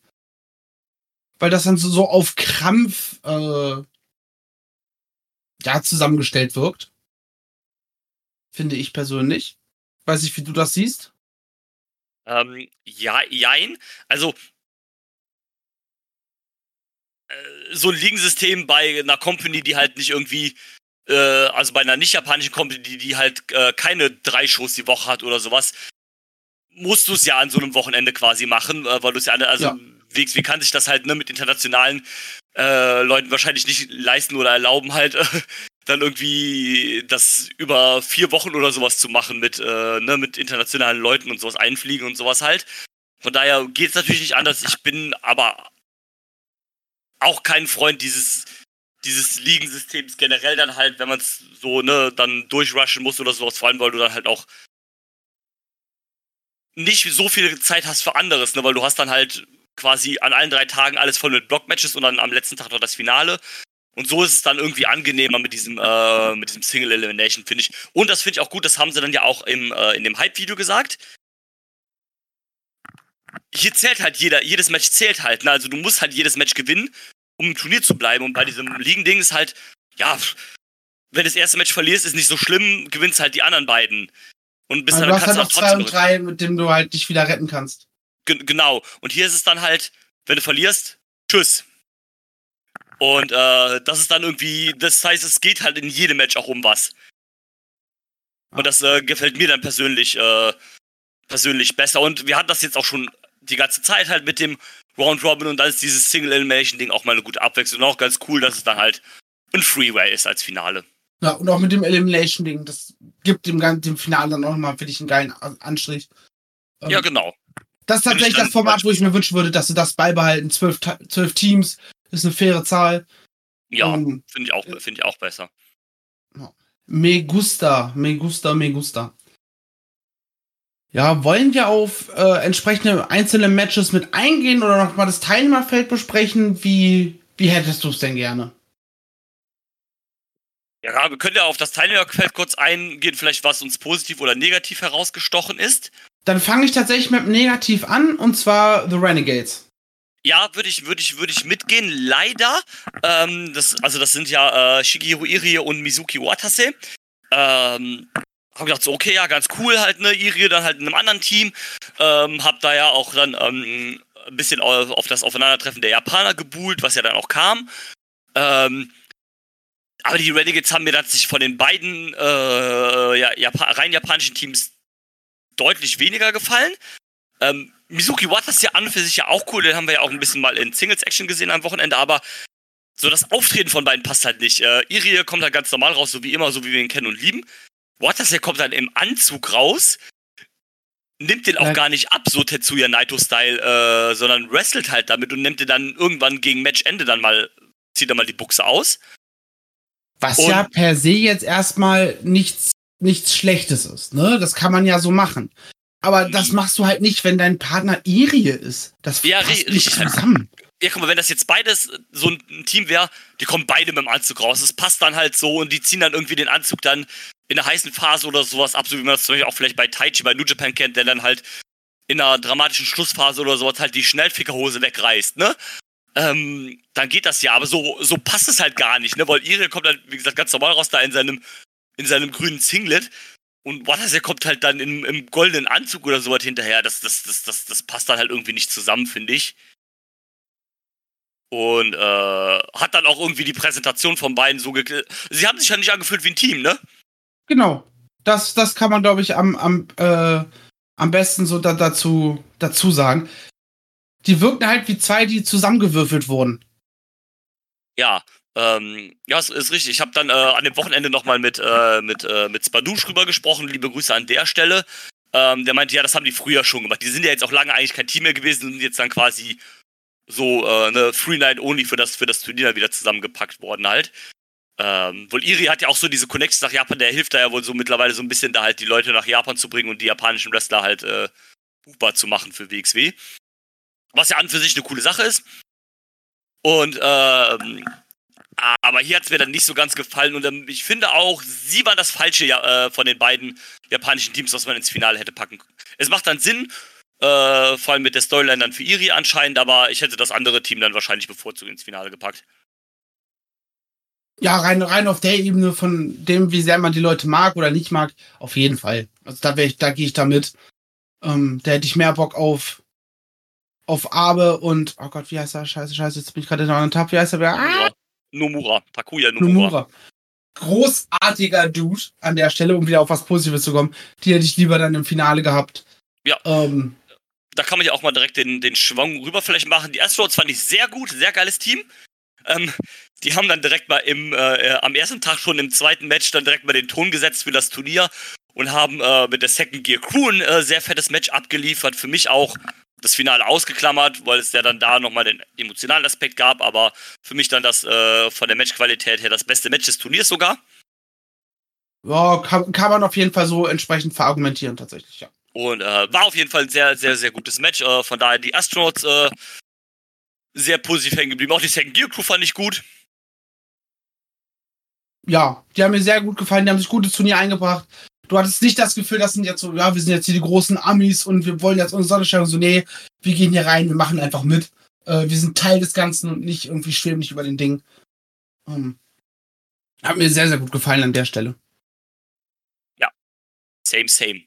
Weil das dann so, so auf Krampf, äh, ja, zusammengestellt wirkt. Finde ich persönlich. Weiß nicht, wie du das siehst. Ähm, ja, jein. Also, äh, so ein Ligensystem bei einer Company, die halt nicht irgendwie, äh, also bei einer nicht japanischen Company, die, die halt äh, keine drei Shows die Woche hat oder sowas, musst du es ja an so einem Wochenende quasi machen, äh, weil du es ja, also Ja. wie, wie kann sich das halt ne, mit internationalen äh, Leuten wahrscheinlich nicht leisten oder erlauben, halt äh, dann irgendwie das über vier Wochen oder sowas zu machen mit, äh, ne, mit internationalen Leuten und sowas einfliegen und sowas halt. Von daher geht es natürlich nicht anders. Ich bin aber auch kein Freund dieses, dieses Ligensystems generell dann halt, wenn man es so, ne, dann durchrushen muss oder sowas, vor allem, weil du dann halt auch nicht so viel Zeit hast für anderes, ne, weil du hast dann halt quasi an allen drei Tagen alles voll mit Blockmatches und dann am letzten Tag noch das Finale. Und so ist es dann irgendwie angenehmer mit diesem, äh, mit diesem Single Elimination, finde ich. Und das finde ich auch gut, das haben sie dann ja auch im, äh, in dem Hype-Video gesagt. Hier zählt halt jeder, jedes Match zählt halt, ne? Also du musst halt jedes Match gewinnen, um im Turnier zu bleiben. Und bei diesem Ligending ist halt, ja, wenn du das erste Match verlierst, ist nicht so schlimm, gewinnst halt die anderen beiden. Und bis Also dann du hast halt noch zwei und drei, mit dem du halt dich wieder retten kannst. Ge- genau. Und hier ist es dann halt, wenn du verlierst, tschüss. Und äh, das ist dann irgendwie, das heißt, es geht halt in jedem Match auch um was. Und das äh, gefällt mir dann persönlich, äh, persönlich besser. Und wir hatten das jetzt auch schon die ganze Zeit halt mit dem Round Robin und da ist dieses Single Elimination Ding auch mal eine gute Abwechslung. Und auch ganz cool, dass es dann halt ein Freeway ist als Finale. Ja, und auch mit dem Elimination-Ding, das gibt dem, gan- dem Finale dann auch nochmal, finde ich, einen geilen Anstrich. Ähm, Ja, genau. Das ist tatsächlich dann das Format, wo ich mir wünschen würde, dass sie das beibehalten. Zwölf, zwölf Teams ist eine faire Zahl. Ja, Ähm, finde ich auch, finde ich auch besser. me gusta, me gusta, me gusta. Ja, wollen wir auf äh, entsprechende einzelne Matches mit eingehen oder nochmal das Teilnehmerfeld besprechen? Wie, wie hättest du es denn gerne? Ja, wir können ja auf das Teilnehmerfeld kurz eingehen, vielleicht was uns positiv oder negativ herausgestochen ist. Dann fange ich tatsächlich mit dem Negativ an, und zwar The Renegades. Ja, würde ich, würde ich, würde ich mitgehen. Leider, ähm, das, also das sind ja äh, Shigeru Irie und Mizuki Watase. Ähm, hab gedacht so, okay, ja, ganz cool halt, ne, Irie dann halt in einem anderen Team. Ähm, hab da ja auch dann ähm, ein bisschen auf, auf das Aufeinandertreffen der Japaner gebuhlt, was ja dann auch kam. Ähm, aber die Renegades haben mir dann sich von den beiden äh, ja, Japa rein japanischen Teams deutlich weniger gefallen. Ähm, Mizuki Watt ist ja an und für sich ja auch cool, den haben wir ja auch ein bisschen mal in Singles-Action gesehen am Wochenende, aber so das Auftreten von beiden passt halt nicht. Äh, Irie kommt halt ganz normal raus, so wie immer, so wie wir ihn kennen und lieben. Wattas, der kommt dann im Anzug raus, nimmt den auch Ja. gar nicht ab, so Tetsuya Naito-Style, äh, sondern wrestelt halt damit und nimmt den dann irgendwann gegen Matchende dann mal, zieht er mal die Buchse aus. Was Und- ja per se jetzt erstmal nichts, nichts Schlechtes ist, ne? Das kann man ja so machen. Aber das machst du halt nicht, wenn dein Partner Irie ist. Das Ja, passt nicht richtig. zusammen. Ja, guck mal, wenn das jetzt beides so ein Team wäre, die kommen beide mit dem Anzug raus. Es passt dann halt so und die ziehen dann irgendwie den Anzug dann in der heißen Phase oder sowas ab, so wie man das zum Beispiel auch vielleicht bei Taichi, bei New Japan kennt, der dann halt in einer dramatischen Schlussphase oder sowas halt die Schnellfickerhose wegreißt, ne? Ähm, dann geht das ja, aber so, so passt es halt gar nicht, ne? Weil Ire kommt dann, wie gesagt, ganz normal raus da in seinem, in seinem grünen Singlet und Waters, der kommt halt dann im, im goldenen Anzug oder sowas hinterher. Das, das, das, das, das passt dann halt irgendwie nicht zusammen, finde ich. Und äh, hat dann auch irgendwie die Präsentation von beiden so ge Sie haben sich ja nicht angefühlt wie ein Team, ne? Genau. Das, das kann man, glaube ich, am, am, äh, am besten so da, dazu, dazu sagen. Die wirken halt wie zwei, die zusammengewürfelt wurden. Ja. Ähm, ja, ist, ist richtig. Ich habe dann äh, an dem Wochenende nochmal mit, äh, mit, äh, mit Spadouche drüber gesprochen. Liebe Grüße an der Stelle. Ähm, der meinte, ja, das haben die früher schon gemacht. Die sind ja jetzt auch lange eigentlich kein Team mehr gewesen und sind jetzt dann quasi so äh, eine Free Night Only für das, für das Turnier wieder zusammengepackt worden halt. Ähm, wohl Iri hat ja auch so diese Connection nach Japan, der hilft da ja wohl so mittlerweile so ein bisschen da halt die Leute nach Japan zu bringen und die japanischen Wrestler halt äh, buchbar zu machen für WXW. Was ja an und für sich eine coole Sache ist. Und ähm, aber hier hat es mir dann nicht so ganz gefallen und ähm, ich finde auch, sie war das Falsche äh, von den beiden japanischen Teams, was man ins Finale hätte packen können. Es macht dann Sinn, äh, vor allem mit der Storyline dann für Iri anscheinend, aber ich hätte das andere Team dann wahrscheinlich bevorzugt ins Finale gepackt. Ja, rein, rein auf der Ebene von dem, wie sehr man die Leute mag oder nicht mag, auf jeden Fall. Also da, ich, da gehe ich da mit. Ähm, da hätte ich mehr Bock auf, auf Abe und, oh Gott, wie heißt er? Scheiße, scheiße, jetzt bin ich gerade in einem Tab. Wie heißt er? Ah, Nomura. Takuya Nomura. Nomura. Großartiger Dude an der Stelle, um wieder auf was Positives zu kommen. Die hätte ich lieber dann im Finale gehabt. Ja. Ähm, Da kann man ja auch mal direkt den, den Schwung rüber vielleicht machen. Die Astros fand ich sehr gut, sehr geiles Team. Ähm, die haben dann direkt mal im, äh, am ersten Tag schon im zweiten Match dann direkt mal den Ton gesetzt für das Turnier und haben äh, mit der Second Gear Crew ein äh, sehr fettes Match abgeliefert. Für mich auch das Finale ausgeklammert, weil es ja dann da nochmal den emotionalen Aspekt gab, aber für mich dann das äh, von der Matchqualität her das beste Match des Turniers sogar. ja, kann, kann man auf jeden Fall so entsprechend verargumentieren, tatsächlich, ja. Und äh, war auf jeden Fall ein sehr, sehr, sehr gutes Match. Äh, von daher die Astronauts äh, sehr positiv hängen geblieben. Auch die Second Gear Crew fand ich gut. Ja, die haben mir sehr gut gefallen, die haben sich gutes Turnier eingebracht. Du hattest nicht das Gefühl, das sind jetzt so, ja, wir sind jetzt hier die großen Amis und wir wollen jetzt unsere Sonderstellung so, nee, wir gehen hier rein, wir machen einfach mit. Äh, wir sind Teil des Ganzen und nicht irgendwie schweben nicht über den Ding. Ähm, hat mir sehr, sehr gut gefallen an der Stelle. Same, same.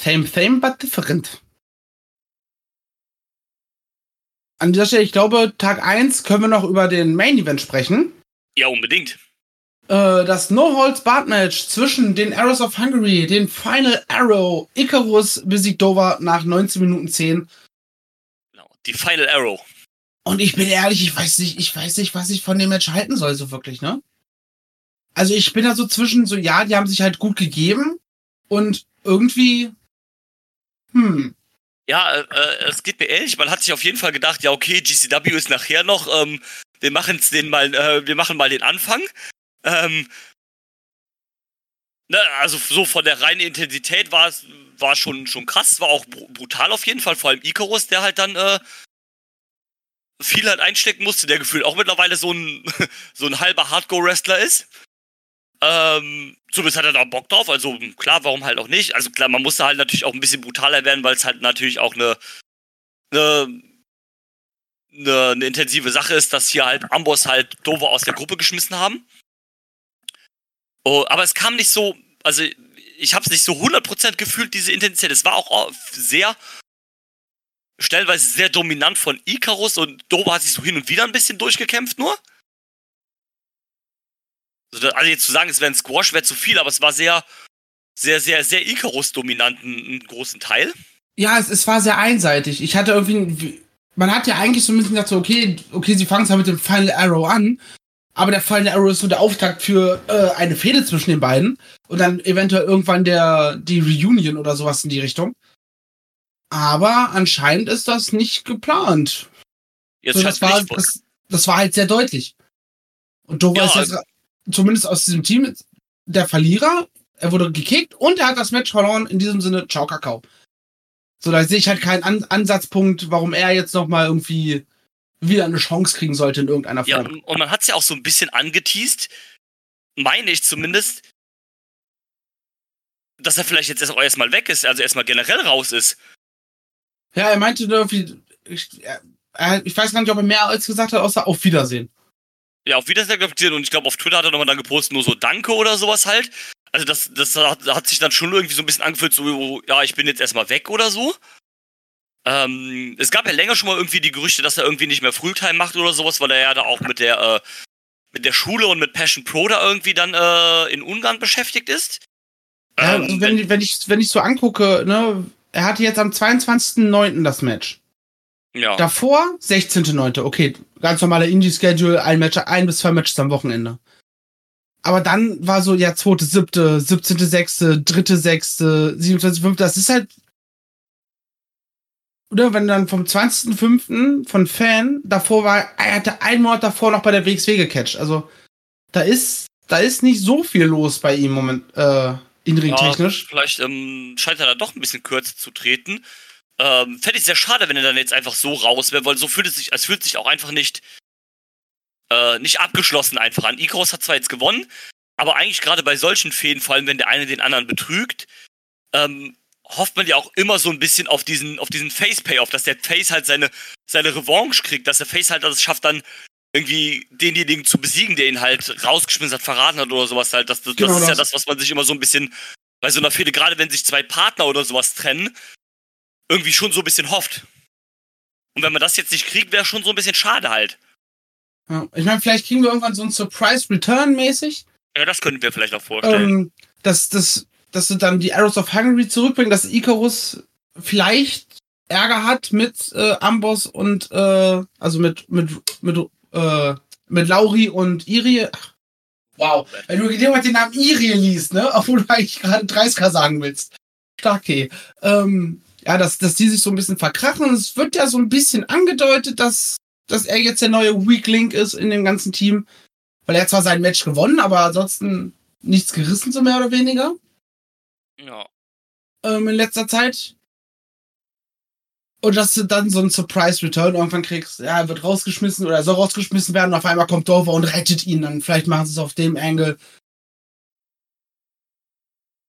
Same, same, but different. An dieser Stelle, ich glaube, Tag 1 können wir noch über den Main Event sprechen. Ja, unbedingt. Äh, das No-Holds-Bart-Match zwischen den Arrows of Hungary, den Final Arrow, Icarus besiegt Dover nach 19 Minuten 10. Genau. Die Final Arrow. Und ich bin ehrlich, ich weiß nicht, ich weiß nicht, was ich von dem Match halten soll, so wirklich, ne? Also ich bin da so zwischen, so, ja, die haben sich halt gut gegeben und irgendwie, hm, Ja, äh, äh, es geht mir ähnlich. Man hat sich auf jeden Fall gedacht, ja, okay, GCW ist nachher noch, ähm, wir machen den mal, äh, wir machen mal den Anfang. Ähm, ne, also so von der reinen Intensität war es war schon, schon krass, war auch br brutal auf jeden Fall, vor allem Icarus, der halt dann äh, viel halt einstecken musste, der gefühlt auch mittlerweile so ein, so ein halber Hardcore-Wrestler ist. Ähm, zumindest hat er da Bock drauf, also klar, warum halt auch nicht. Also klar, man musste halt natürlich auch ein bisschen brutaler werden, weil es halt natürlich auch eine, eine, eine, eine intensive Sache ist, dass hier halt Amboss halt Dover aus der Gruppe geschmissen haben. Oh, aber es kam nicht so, also ich habe es nicht so 100% gefühlt, diese Intensität. Es war auch sehr, stellenweise sehr dominant von Icarus und Dover hat sich so hin und wieder ein bisschen durchgekämpft nur. Also, also jetzt zu sagen, es wäre ein Squash, wäre zu viel, aber es war sehr, sehr, sehr, sehr Icarus-dominant, einen, großen Teil. ja, es, es war sehr einseitig. Ich hatte irgendwie, man hat ja eigentlich so ein bisschen gedacht, so, okay, okay, sie fangen zwar mit dem Final Arrow an, aber der Final Arrow ist so der Auftakt für äh, eine Fehde zwischen den beiden und dann eventuell irgendwann der die Reunion oder sowas in die Richtung. Aber anscheinend ist das nicht geplant. Jetzt So, das, war, das, das war halt sehr deutlich. Und Dover Ja, ist jetzt zumindest aus diesem Team der Verlierer. Er wurde gekickt und er hat das Match verloren. In diesem Sinne, ciao, Kakao. So, da sehe ich halt keinen An Ansatzpunkt, warum er jetzt noch mal irgendwie wieder eine Chance kriegen sollte in irgendeiner Ja, Form. und und man hat es ja auch so ein bisschen angeteased, meine ich zumindest, dass er vielleicht jetzt erst erstmal weg ist, also erstmal generell raus ist. Ja, er meinte irgendwie, ich, er, ich weiß gar nicht, ob er mehr als gesagt hat, außer auf Wiedersehen. Ja, auf Wiedersehen glaub ich, und ich glaube auf Twitter hat er nochmal dann gepostet, nur so Danke oder sowas halt. Also das, das hat, hat sich dann schon irgendwie so ein bisschen angefühlt, so, ja, ich bin jetzt erstmal weg oder so. Ähm, es gab ja länger schon mal irgendwie die Gerüchte, dass er irgendwie nicht mehr Fulltime macht oder sowas, weil er ja da auch mit der, äh, mit der Schule und mit Passion Pro da irgendwie dann äh, in Ungarn beschäftigt ist. Ja, Ähm, also wenn, wenn, ich, wenn ich so angucke, ne, er hatte jetzt am 22.09. das Match. ja. Davor 16.09. Okay, ganz normaler Indie-Schedule, ein Match, ein bis zwei Matches am Wochenende. Aber dann war so, ja, 2.7., 17.6., 3.6., 27.5., das ist halt, oder wenn dann vom 20.05. von Fan, davor war, er hatte einen Monat davor noch bei der WXW gecatcht. Also, da ist, da ist nicht so viel los bei ihm moment, äh, in-ring-technisch. Ja, vielleicht ähm, scheint er da doch ein bisschen kürzer zu treten. Ähm, Fände ich sehr schade, wenn er dann jetzt einfach so raus wäre, weil so fühlt es sich, es fühlt sich auch einfach nicht, äh, nicht abgeschlossen einfach an. Icarus hat zwar jetzt gewonnen, aber eigentlich gerade bei solchen Fäden, vor allem wenn der eine den anderen betrügt, ähm, hofft man ja auch immer so ein bisschen auf diesen, auf diesen Face-Payoff, dass der Face halt seine, seine Revanche kriegt, dass der Face halt das schafft, dann irgendwie denjenigen zu besiegen, der ihn halt rausgeschmissen hat, verraten hat oder sowas halt. Das, das, Genau das ist ja das. das, was man sich immer so ein bisschen bei so einer Fehde, gerade wenn sich zwei Partner oder sowas trennen, irgendwie schon so ein bisschen hofft. Und wenn man das jetzt nicht kriegt, wäre schon so ein bisschen schade halt. Ja, ich meine, vielleicht kriegen wir irgendwann so ein Surprise Return mäßig. Ja, das könnten wir vielleicht auch vorstellen. Ähm, dass, dass, dass sie dann die Arrows of Hungary zurückbringen, dass Icarus vielleicht Ärger hat mit äh, Amboss und äh, also mit mit mit äh, mit Lauri und Irie. Wow, wenn du dir mal den Namen Irie liest, ne, obwohl du eigentlich gerade 30k sagen willst. Stark, okay. Ähm, ja, dass, dass die sich so ein bisschen verkrachen. Es wird ja so ein bisschen angedeutet, dass, dass er jetzt der neue Weak Link ist in dem ganzen Team. Weil er hat zwar sein Match gewonnen, aber ansonsten nichts gerissen, so mehr oder weniger. ja. Ähm, in letzter Zeit. Und dass du dann so einen Surprise Return irgendwann kriegst. Ja, er wird rausgeschmissen oder er soll rausgeschmissen werden und auf einmal kommt Dover und rettet ihn. Dann vielleicht machen sie es auf dem Angle.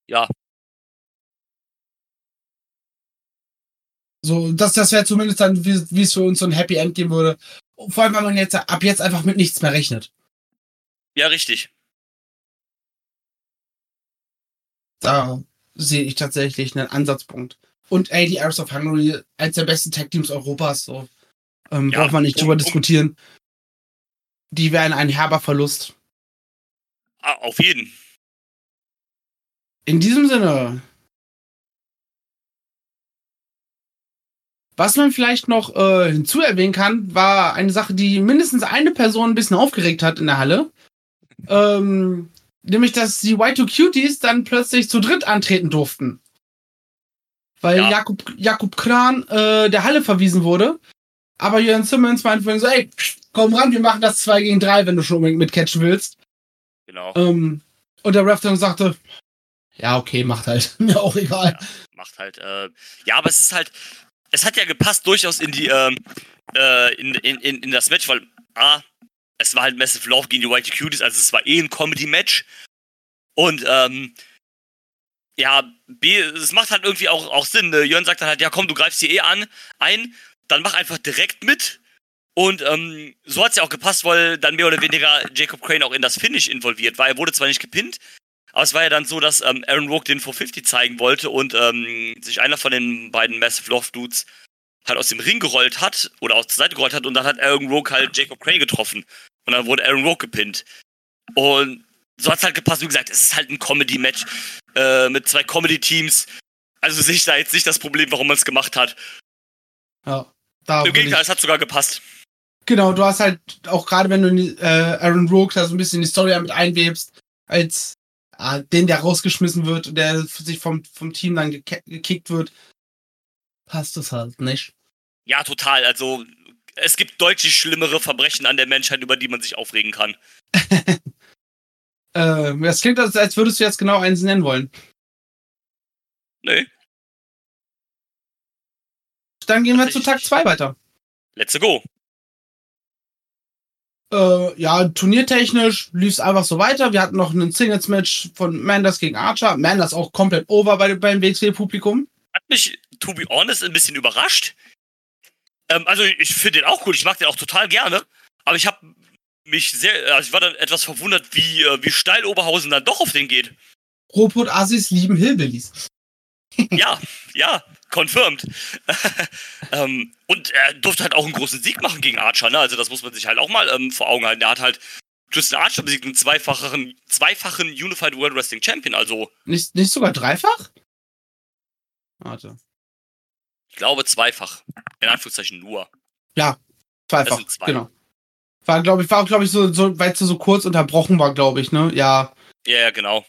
Ja. So, das, das wäre zumindest dann, wie, wie es für uns so ein Happy End geben würde. Vor allem, weil man jetzt ab jetzt einfach mit nichts mehr rechnet. Ja, richtig. Da sehe ich tatsächlich einen Ansatzpunkt. Und ey, die Arrows of Hungary, eins der besten Tag Teams Europas, so. Ähm, Ja, braucht man nicht drüber um- diskutieren. Die wären ein herber Verlust. Ah, auf jeden. In diesem Sinne. Was man vielleicht noch äh, hinzuerwähnen kann, war eine Sache, die mindestens eine Person ein bisschen aufgeregt hat in der Halle. Ähm, nämlich, dass die Y2Cuties dann plötzlich zu dritt antreten durften. Weil Ja. Jakub, Jakub Kran äh, der Halle verwiesen wurde. Aber Jörn Simmons meinte vorhin so, ey, komm ran, wir machen das 2 gegen 3, wenn du schon unbedingt mitcatchen willst. Genau. Ähm, und der Ref dann sagte, ja, okay, macht halt. Mir auch egal. Macht halt, äh, ja, aber es ist halt, es hat ja gepasst durchaus in die, ähm, äh, in, in, in, in das Match, weil A, es war halt Massive Love gegen die White Cuties, also es war eh ein Comedy-Match. Und, ähm, ja, B, es macht halt irgendwie auch, auch Sinn. Ne? Jörn sagt dann halt, ja komm, du greifst hier eh an, ein, dann mach einfach direkt mit. Und ähm, so hat's ja auch gepasst, weil dann mehr oder weniger Jacob Crane auch in das Finish involviert war. Er wurde zwar nicht gepinnt, aber es war ja dann so, dass ähm, Aaron Rogue den 450 zeigen wollte und ähm, sich einer von den beiden Massive Love Dudes halt aus dem Ring gerollt hat oder aus der Seite gerollt hat und dann hat Aaron Rogue halt Jacob Crane getroffen. Und dann wurde Aaron Rogue gepinnt. Und so hat's halt gepasst. Wie gesagt, es ist halt ein Comedy-Match äh, mit zwei Comedy-Teams. Also sehe ich da jetzt nicht das Problem, warum man es gemacht hat. Ja. Da Im Gegenteil, es hat sogar gepasst. genau, du hast halt auch gerade, wenn du äh, Aaron Rogue da so ein bisschen in die Story mit einwebst, als den, der rausgeschmissen wird und der sich vom, vom Team dann geke- gekickt wird, passt es halt nicht. Ja, total. Also es gibt deutlich schlimmere Verbrechen an der Menschheit, über die man sich aufregen kann. Äh, das klingt, als, würdest du jetzt genau eins nennen wollen. Nö, Dann gehen wir zu Tag Tatsächlich. 2 weiter. let's go. Äh, ja, turniertechnisch lief es einfach so weiter. Wir hatten noch ein Singles-Match von Manders gegen Archer. Manders auch komplett over bei, beim WXW-Publikum. Hat mich, to be honest, ein bisschen überrascht. Ähm, also ich finde den auch cool, ich mag den auch total gerne. Aber ich habe mich sehr, also ich war dann etwas verwundert, wie, äh, wie steil Oberhausen dann doch auf den geht. Robot Assis lieben Hillbillies. Ja, ja, confirmed. ähm, und er durfte halt auch einen großen Sieg machen gegen Archer, ne? Also das muss man sich halt auch mal ähm, vor Augen halten. Er hat halt Tristan Archer besiegt, einen zweifachen, zweifachen Unified World Wrestling Champion. Also Nicht, nicht sogar dreifach? Warte. ich glaube zweifach. In Anführungszeichen nur. Zweifach, Das sind zwei. genau. War, glaube ich, war, glaube ich, so, so, weil es so kurz unterbrochen war, glaube ich, ne? Ja. Ja, ja, genau.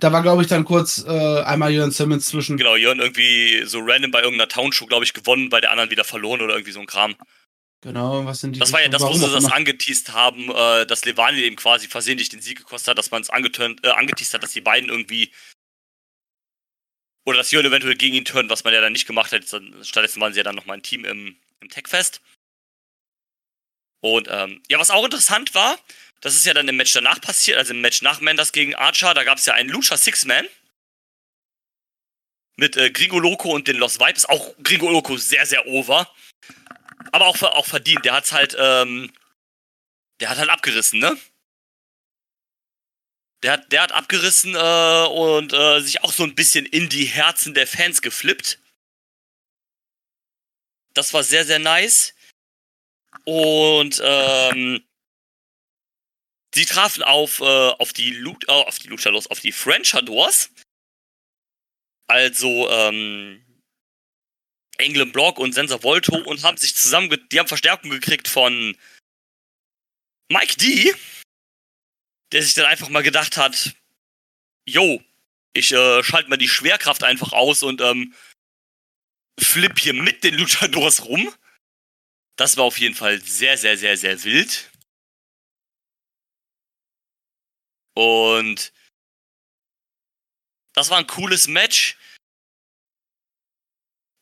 Da war, glaube ich, dann kurz äh, einmal Jörn Simmons zwischen. Genau, Jörn irgendwie so random bei irgendeiner Townshow, glaube ich, gewonnen, bei der anderen wieder verloren oder irgendwie so ein Kram. Genau, was sind die Das war ja das, wo sie das angeteased haben, äh, dass Levani eben quasi versehentlich den Sieg gekostet hat, dass man es äh, angeteased hat, dass die beiden irgendwie oder dass Jörn eventuell gegen ihn turnt, was man ja dann nicht gemacht hat. Stattdessen waren sie ja dann nochmal ein Team im, im Techfest. Und ähm, ja, was auch interessant war, das ist ja dann im Match danach passiert, also im Match nach Mendes gegen Archer, da gab es ja einen Lucha Six-Man mit äh, Gringo Loco und den Los Vipers. Auch Gringo Loco sehr, sehr over. Aber auch, auch verdient. Der hat's halt, ähm, der hat halt abgerissen, ne? Der hat, der hat abgerissen äh, und äh, sich auch so ein bisschen in die Herzen der Fans geflippt. das war sehr, sehr nice. Und ähm, sie trafen auf, äh, auf die Lu äh, auf die Luchadors, auf die Frenchadors. Also ähm, England Block und Sensor Volto und haben sich zusammen, die haben Verstärkung gekriegt von Mike D, der sich dann einfach mal gedacht hat, yo, ich äh, schalte mal die Schwerkraft einfach aus und ähm, flip hier mit den Luchadors rum. Das war auf jeden Fall sehr, sehr, sehr, sehr wild. Und das war ein cooles Match.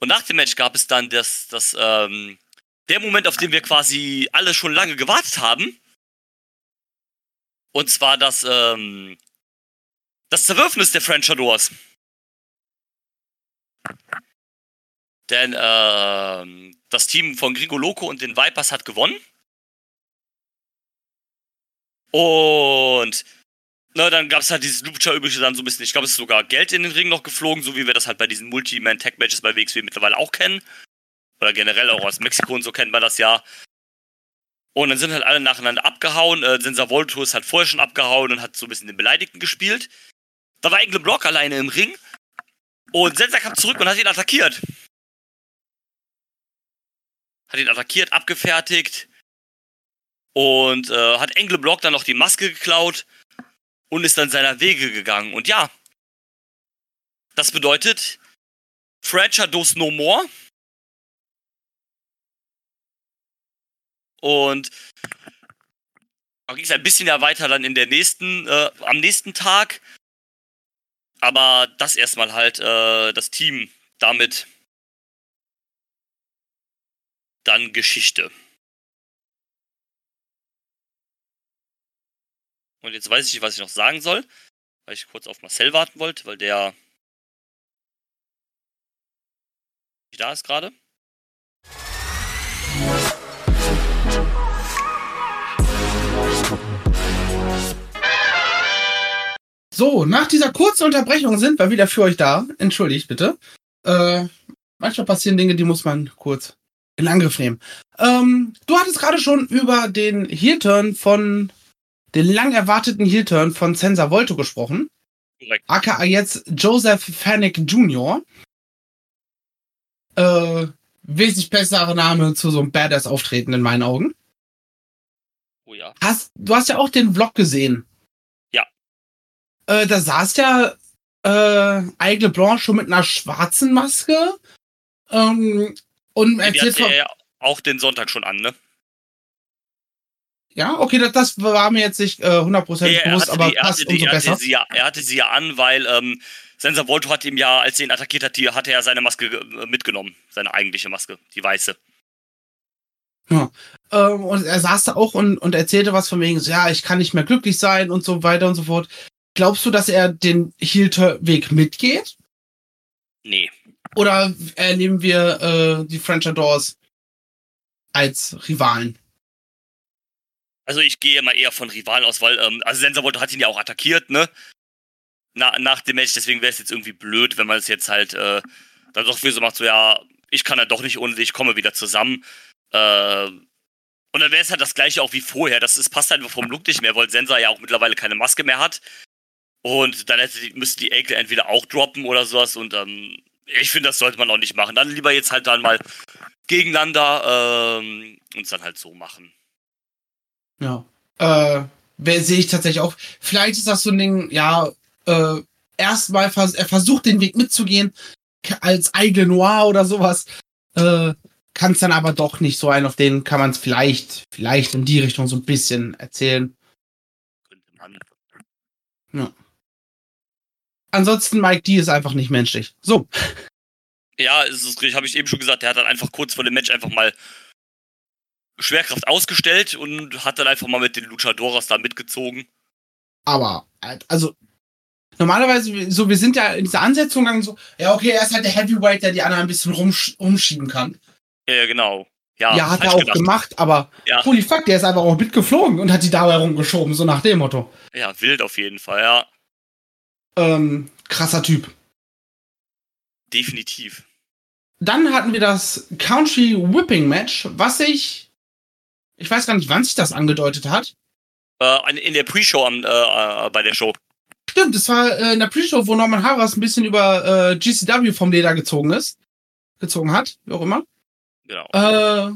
Und nach dem Match gab es dann das, das, ähm, der Moment, auf den wir quasi alle schon lange gewartet haben. Und zwar das, ähm, das Zerwürfnis der Frenchadors. Denn ähm, das Team von Gringo Loco und den Vipers hat gewonnen. Und na, dann gab es halt dieses Lucha-übliche dann so ein bisschen. Ich glaube, es ist sogar Geld in den Ring noch geflogen, so wie wir das halt bei diesen Multi-Man-Tag-Matches bei WXW mittlerweile auch kennen. Oder generell auch aus Mexiko und so kennt man das ja. Und dann sind halt alle nacheinander abgehauen. Äh, Sensa Volto ist halt vorher schon abgehauen und hat so ein bisschen den Beleidigten gespielt. Da war Engle Block alleine im Ring. Und Sensa kam zurück und hat ihn attackiert hat ihn attackiert, abgefertigt und äh, hat Engle Block dann noch die Maske geklaut und ist dann seiner Wege gegangen. Und ja, das bedeutet Dos No More. Und da ging es ein bisschen ja weiter dann in der nächsten, äh, am nächsten Tag. Aber das erstmal halt äh, das Team damit dann Geschichte. Und jetzt weiß ich nicht, was ich noch sagen soll, weil ich kurz auf Marcel warten wollte, weil der nicht da ist gerade. So, nach dieser kurzen Unterbrechung sind wir wieder für euch da. Entschuldigt bitte. Äh, manchmal passieren Dinge, die muss man kurz in Angriff nehmen. Ähm, du hattest gerade schon über den Heel-Turn von, den lang erwarteten Heel-Turn von Sensa Volto gesprochen. Korrekt. AKA jetzt Joseph Fanick Jr. Äh, wesentlich besserer Name zu so einem Badass-Auftreten in meinen Augen. Oh ja. Hast, du hast ja auch den Vlog gesehen. Ja. Äh, da saß ja äh, Aigle Blanche schon mit einer schwarzen Maske. Ähm, und erzählt von. Ja auch den Sonntag schon an, ne? Ja, okay, das, das war mir jetzt nicht äh, 100% ja, bewusst, aber die, passt umso besser. Sie ja, er hatte sie ja an, weil ähm, Sensor Volto hat ihm ja, als er ihn attackiert hat, die, hatte er seine Maske äh, mitgenommen. Seine eigentliche Maske, die weiße. Ja. Ähm, und er saß da auch und, und erzählte was von wegen, so, ja, ich kann nicht mehr glücklich sein und so weiter und so fort. Glaubst du, dass er den Heel-Weg mitgeht? Nee. Oder erleben wir äh, die French Doors als Rivalen? Also ich gehe mal eher von Rivalen aus, weil, ähm, also Sensorvolto hat ihn ja auch attackiert, ne? Na, nach dem Match, deswegen wäre es jetzt irgendwie blöd, wenn man es jetzt halt äh, dann doch wieder so macht, so ja, ich kann ja doch nicht ohne dich, ich komme wieder zusammen. Äh, und dann wäre es halt das gleiche auch wie vorher. Das ist, passt einfach vom Look nicht mehr, weil Sensor ja auch mittlerweile keine Maske mehr hat. Und dann hätte, müsste die Ekel entweder auch droppen oder sowas. Und ähm, ich finde, das sollte man auch nicht machen. Dann lieber jetzt halt dann mal gegeneinander ähm, und dann halt so machen. Ja. Äh, sehe ich tatsächlich auch. Vielleicht ist das so ein Ding, ja, äh, erstmal vers er versucht den Weg mitzugehen, als Aigle Noir oder sowas. Äh, kann es dann aber doch nicht so ein, auf den kann man es vielleicht, vielleicht in die Richtung so ein bisschen erzählen. Könnte man. Ja. Ansonsten, Mike D ist einfach nicht menschlich. So. Ja, es ist richtig, habe ich eben schon gesagt, der hat dann einfach kurz vor dem Match einfach mal Schwerkraft ausgestellt und hat dann einfach mal mit den Luchadoras da mitgezogen. Aber, also, normalerweise, so, wir sind ja in dieser Ansetzung gegangen, so, ja, okay, er ist halt der Heavyweight, der die anderen ein bisschen rumsch rumschieben kann. Ja, genau. Ja, ja hat er auch gedacht. gemacht, aber ja. holy fuck, der ist einfach auch mitgeflogen und hat die dabei rumgeschoben, so nach dem Motto. Ja, wild auf jeden Fall, ja. Ähm, krasser Typ. Definitiv. dann hatten wir das Country Whipping Match, was sich, ich weiß gar nicht, wann sich das angedeutet hat. Äh, in der Pre-Show äh, äh, bei der Show. Stimmt, das war äh, in der Pre-Show, wo Norman Harras ein bisschen über äh, GCW vom Leder gezogen ist. Gezogen hat, wie auch immer. Genau. Äh,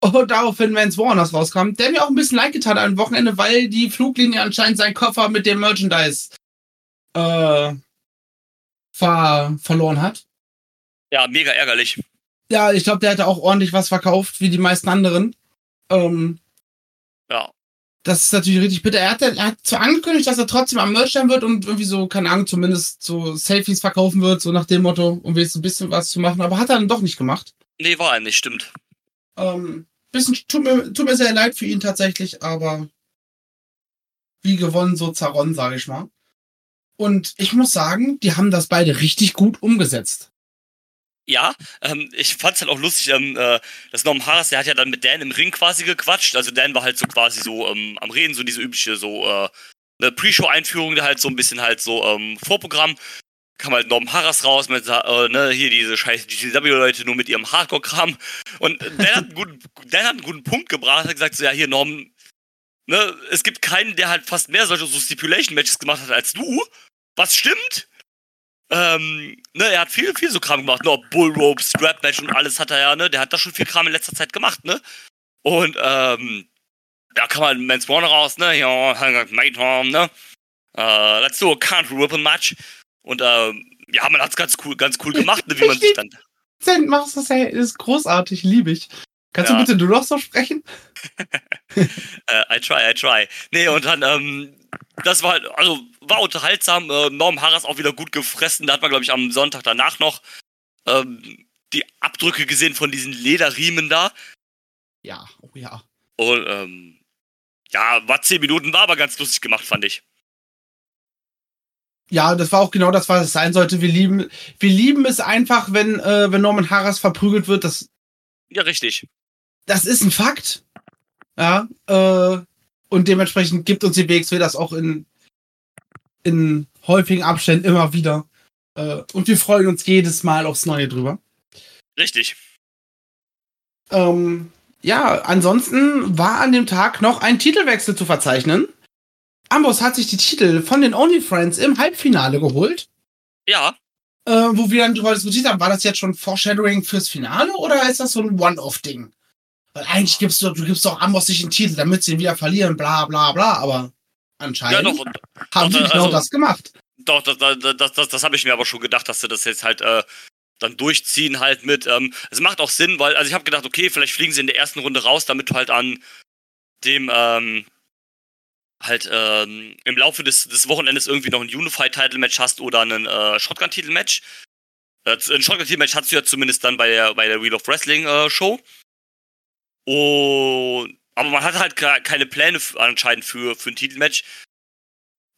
und daraufhin Vance Warners rauskam, der mir auch ein bisschen leid getan hat am Wochenende, weil die Fluglinie anscheinend seinen Koffer mit dem Merchandise äh, ver verloren hat. Ja, mega ärgerlich. Ja, ich glaube, der hatte auch ordentlich was verkauft, wie die meisten anderen. Ähm, ja. Das ist natürlich richtig bitter. Er hat, er hat zwar angekündigt, dass er trotzdem am Merch sein wird und irgendwie so, keine Ahnung, zumindest so Selfies verkaufen wird, so nach dem Motto, um jetzt ein bisschen was zu machen, aber hat er dann doch nicht gemacht. Nee, war er nicht, stimmt. Ähm, bisschen, tut mir, tut mir sehr leid für ihn tatsächlich, aber wie gewonnen, so zerronnen, sage ich mal. Und ich muss sagen, die haben das beide richtig gut umgesetzt. Ja, ähm, ich fand's halt auch lustig, ähm, äh, dass Norman Harris, der hat ja dann mit Dan im Ring quasi gequatscht. Also Dan war halt so quasi so ähm, am Reden, so diese übliche so äh, eine Pre-Show-Einführung, der halt so ein bisschen halt so ähm, Vorprogramm. Kam halt Norman Harris raus mit, äh, ne, hier diese scheiß GCW-Leute nur mit ihrem Hardcore-Kram. Und Dan hat, einen guten, Dan hat einen guten Punkt gebracht, hat gesagt so, ja, hier Norman, ne, es gibt keinen, der halt fast mehr solche so Stipulation-Matches gemacht hat als du. Was stimmt? Ähm, ne, er hat viel, viel so Kram gemacht, ne, Bullrope, Strap Match und alles hat er ja, ne, der hat da schon viel Kram in letzter Zeit gemacht, ne. Und, ähm, da kam halt Mans Warner raus, ne, ja, Mayhem, ne, äh, let's do a Country Whipping Match. Und, ähm, ja, man hat's ganz cool, ganz cool gemacht, ne, wie man sich dann. Machst das, das ist großartig, liebe ich. Kannst ja. du bitte du noch so sprechen? uh, I try, I try. Nee, und dann, ähm, das war halt, also war unterhaltsam. Äh, Norm Harras auch wieder gut gefressen. Da hat man, glaube ich, am Sonntag danach noch ähm, die Abdrücke gesehen von diesen Lederriemen da. Ja, oh ja. Und ähm, ja, war zehn Minuten, war aber ganz lustig gemacht, fand ich. Ja, das war auch genau das, was es sein sollte. Wir lieben, wir lieben es einfach, wenn, äh, wenn Norman Harras verprügelt wird. Das, ja, richtig. Das ist ein Fakt. Ja, äh, und dementsprechend gibt uns die WXW das auch in, in häufigen Abständen immer wieder. Äh, und wir freuen uns jedes Mal aufs Neue drüber. Richtig. Ähm, ja, ansonsten war an dem Tag noch ein Titelwechsel zu verzeichnen. Amboss hat sich die Titel von den Only Friends im Halbfinale geholt. Ja. Äh, wo wir dann darüber diskutiert haben, war das jetzt schon Foreshadowing fürs Finale oder ist das so ein One-Off-Ding? Weil eigentlich gibst du, du gibst doch Amboss nicht einen Titel, damit sie ihn wieder verlieren, bla bla bla, aber anscheinend ja, doch, haben sie genau also, das gemacht. Doch, das, das, das, das, das habe ich mir aber schon gedacht, dass sie das jetzt halt äh, dann durchziehen halt mit. Ähm, es macht auch Sinn, weil, also ich habe gedacht, okay, vielleicht fliegen sie in der ersten Runde raus, damit du halt an dem, ähm, halt ähm, im Laufe des, des Wochenendes irgendwie noch ein Unified-Title-Match hast oder einen äh, Shotgun-Titel-Match. Äh, ein Shotgun-Titel-Match hast du ja zumindest dann bei der, bei der Wheel of Wrestling-Show. Äh, und, aber man hat halt keine Pläne anscheinend für, für ein Titelmatch.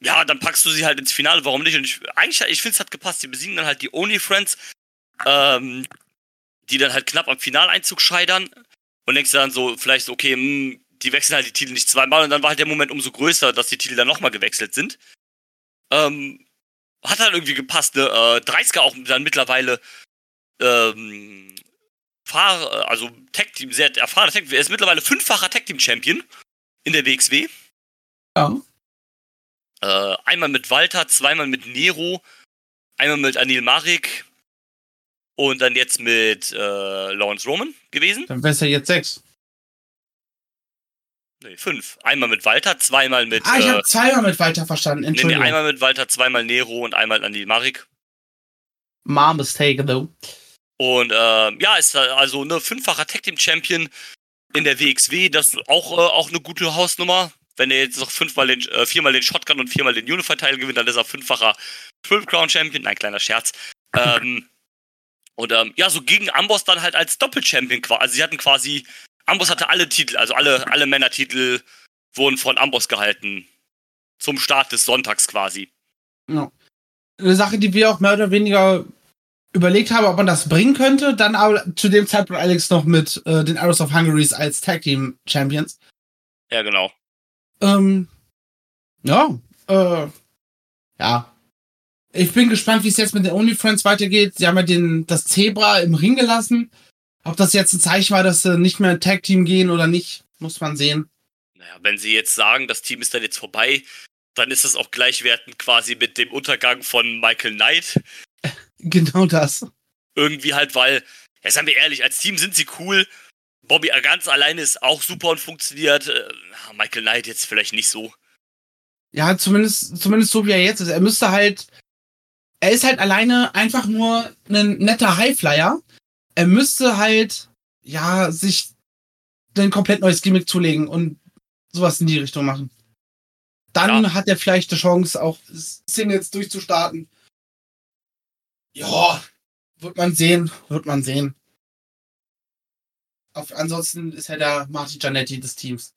Ja, dann packst du sie halt ins Finale, warum nicht? Und ich, eigentlich, ich finde es hat gepasst. Die besiegen dann halt die Only Friends, ähm, die dann halt knapp am Finaleinzug scheitern. Und denkst dann so, vielleicht okay, mh, hm, die wechseln halt die Titel nicht zweimal. Und dann war halt der Moment umso größer, dass die Titel dann nochmal gewechselt sind. Ähm, hat halt irgendwie gepasst, ne? Äh, 30er auch dann mittlerweile ähm, Fahr also Tag Team, sehr erfahrener Tag Team. Er ist mittlerweile fünffacher Tag Team Champion in der WXW. Ja. Äh, einmal mit Walter, zweimal mit Nero, einmal mit Anil Marik und dann jetzt mit äh, Lawrence Roman gewesen. Dann wäre es ja jetzt sechs. Nee, fünf. Einmal mit Walter, zweimal mit. Ah, ich äh, habe zweimal mit Walter verstanden. Entschuldigung. Nee, nee, einmal mit Walter, zweimal Nero und einmal Anil Marik. My mistake, though. Und äh, ja, ist also eine fünffacher Tag Team Champion in der WXW. Das ist auch, äh, auch eine gute Hausnummer. Wenn er jetzt noch fünfmal den, äh, viermal den Shotgun und viermal den Unified-Teil gewinnt, dann ist er fünffacher 12 Crown Champion. Nein, kleiner Scherz. Ähm, und ähm, ja, so gegen Amboss dann halt als Doppel-Champion quasi. Also sie hatten quasi, Amboss hatte alle Titel, also alle, alle Männertitel wurden von Amboss gehalten. Zum Start des Sonntags quasi. Ja. Eine Sache, die wir auch mehr oder weniger überlegt habe, ob man das bringen könnte. Dann aber zu dem Zeitpunkt Alex noch mit äh, den Arrows of Hungary als Tag Team Champions. Ja, genau. Ähm, ja, äh, ja. Ich bin gespannt, wie es jetzt mit den OnlyFriends weitergeht. Sie haben ja den, das Zebra im Ring gelassen. Ob das jetzt ein Zeichen war, dass sie nicht mehr ein Tag-Team gehen oder nicht, muss man sehen. Naja, wenn sie jetzt sagen, das Team ist dann jetzt vorbei, dann ist das auch gleichwertend quasi mit dem Untergang von Michael Knight. Genau das. Irgendwie halt, weil, ja, seien wir ehrlich, als Team sind sie cool. Bobby ganz alleine ist auch super und funktioniert. Äh, Michael Knight jetzt vielleicht nicht so. Ja, zumindest, zumindest so wie er jetzt ist. Er müsste halt, er ist halt alleine einfach nur ein netter Highflyer. Er müsste halt, ja, sich ein komplett neues Gimmick zulegen und sowas in die Richtung machen. Dann ja. hat er vielleicht die Chance, auch Singles durchzustarten. Ja, wird man sehen, wird man sehen. Auf, ansonsten ist er der Martin Giannetti des Teams.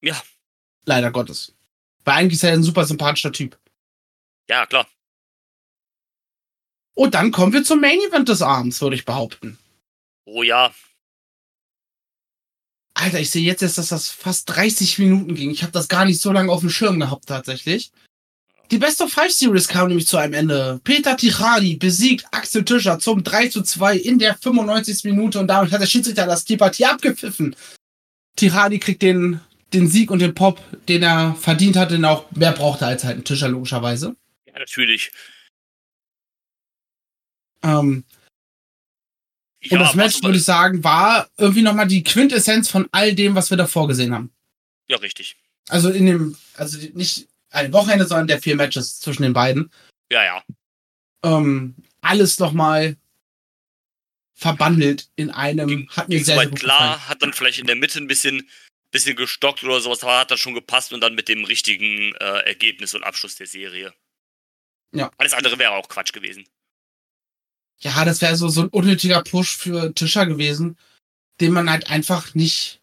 Ja. Leider Gottes. Weil eigentlich ist er ein super sympathischer Typ. Ja, klar. Und dann kommen wir zum Main Event des Abends, würde ich behaupten. Oh ja. Alter, ich sehe jetzt erst, dass das fast 30 Minuten ging. Ich habe das gar nicht so lange auf dem Schirm gehabt, tatsächlich. Die Best of Five Series kam nämlich zu einem Ende. Peter Tichardi besiegt Axel Tischer zum 3 zu 2 in der 95. Minute und damit hat der Schiedsrichter das die Partie abgepfiffen. Tichardi kriegt den, den Sieg und den Pop, den er verdient hat, den er auch mehr brauchte als halt ein Tischer, logischerweise. Ja, natürlich. Ähm, ja, und das Match, würde ich sagen, war irgendwie nochmal die Quintessenz von all dem, was wir davor gesehen haben. Ja, richtig. Also in dem, also nicht ein Wochenende, sondern der vier Matches zwischen den beiden. Ja, ja. Ähm, alles nochmal verbandelt in einem. Ging, hat mir sehr, sehr gut klar, gefallen. hat dann vielleicht in der Mitte ein bisschen, bisschen gestockt oder sowas, aber hat das schon gepasst und dann mit dem richtigen äh, Ergebnis und Abschluss der Serie. Ja. Alles andere wäre auch Quatsch gewesen ja, das wäre so, so ein unnötiger Push für Tischer gewesen, den man halt einfach nicht,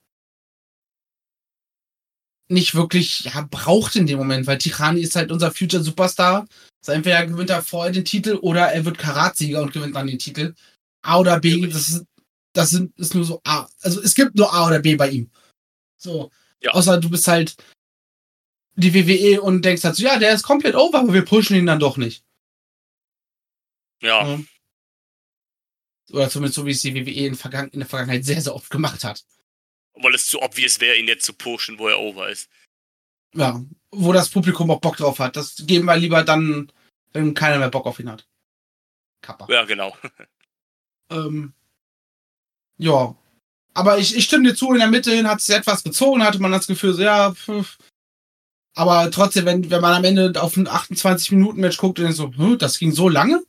nicht wirklich, ja, braucht in dem Moment, weil Tichani ist halt unser Future Superstar. Also entweder gewinnt er vorher den Titel oder er wird Karatsieger und gewinnt dann den Titel. A oder B, das ist, das sind, ist nur so A. Also es gibt nur A oder B bei ihm. So. Ja. Außer du bist halt die WWE und denkst halt so, ja, der ist komplett over, aber wir pushen ihn dann doch nicht. Ja. ja. Oder zumindest so, wie es die WWE in, Vergangen in der Vergangenheit sehr, sehr oft gemacht hat. Weil es zu obvious wäre, ihn jetzt zu pushen, wo er over ist. Ja, wo das Publikum auch Bock drauf hat. Das geben wir lieber dann, wenn keiner mehr Bock auf ihn hat. Kappa. Ja, genau. ähm, ja. Aber ich, ich stimme dir zu, in der Mitte hin hat es etwas gezogen, hatte man das Gefühl, so, ja, pf. aber trotzdem, wenn, wenn man am Ende auf ein 28-Minuten-Match guckt und so, hm, das ging so lange,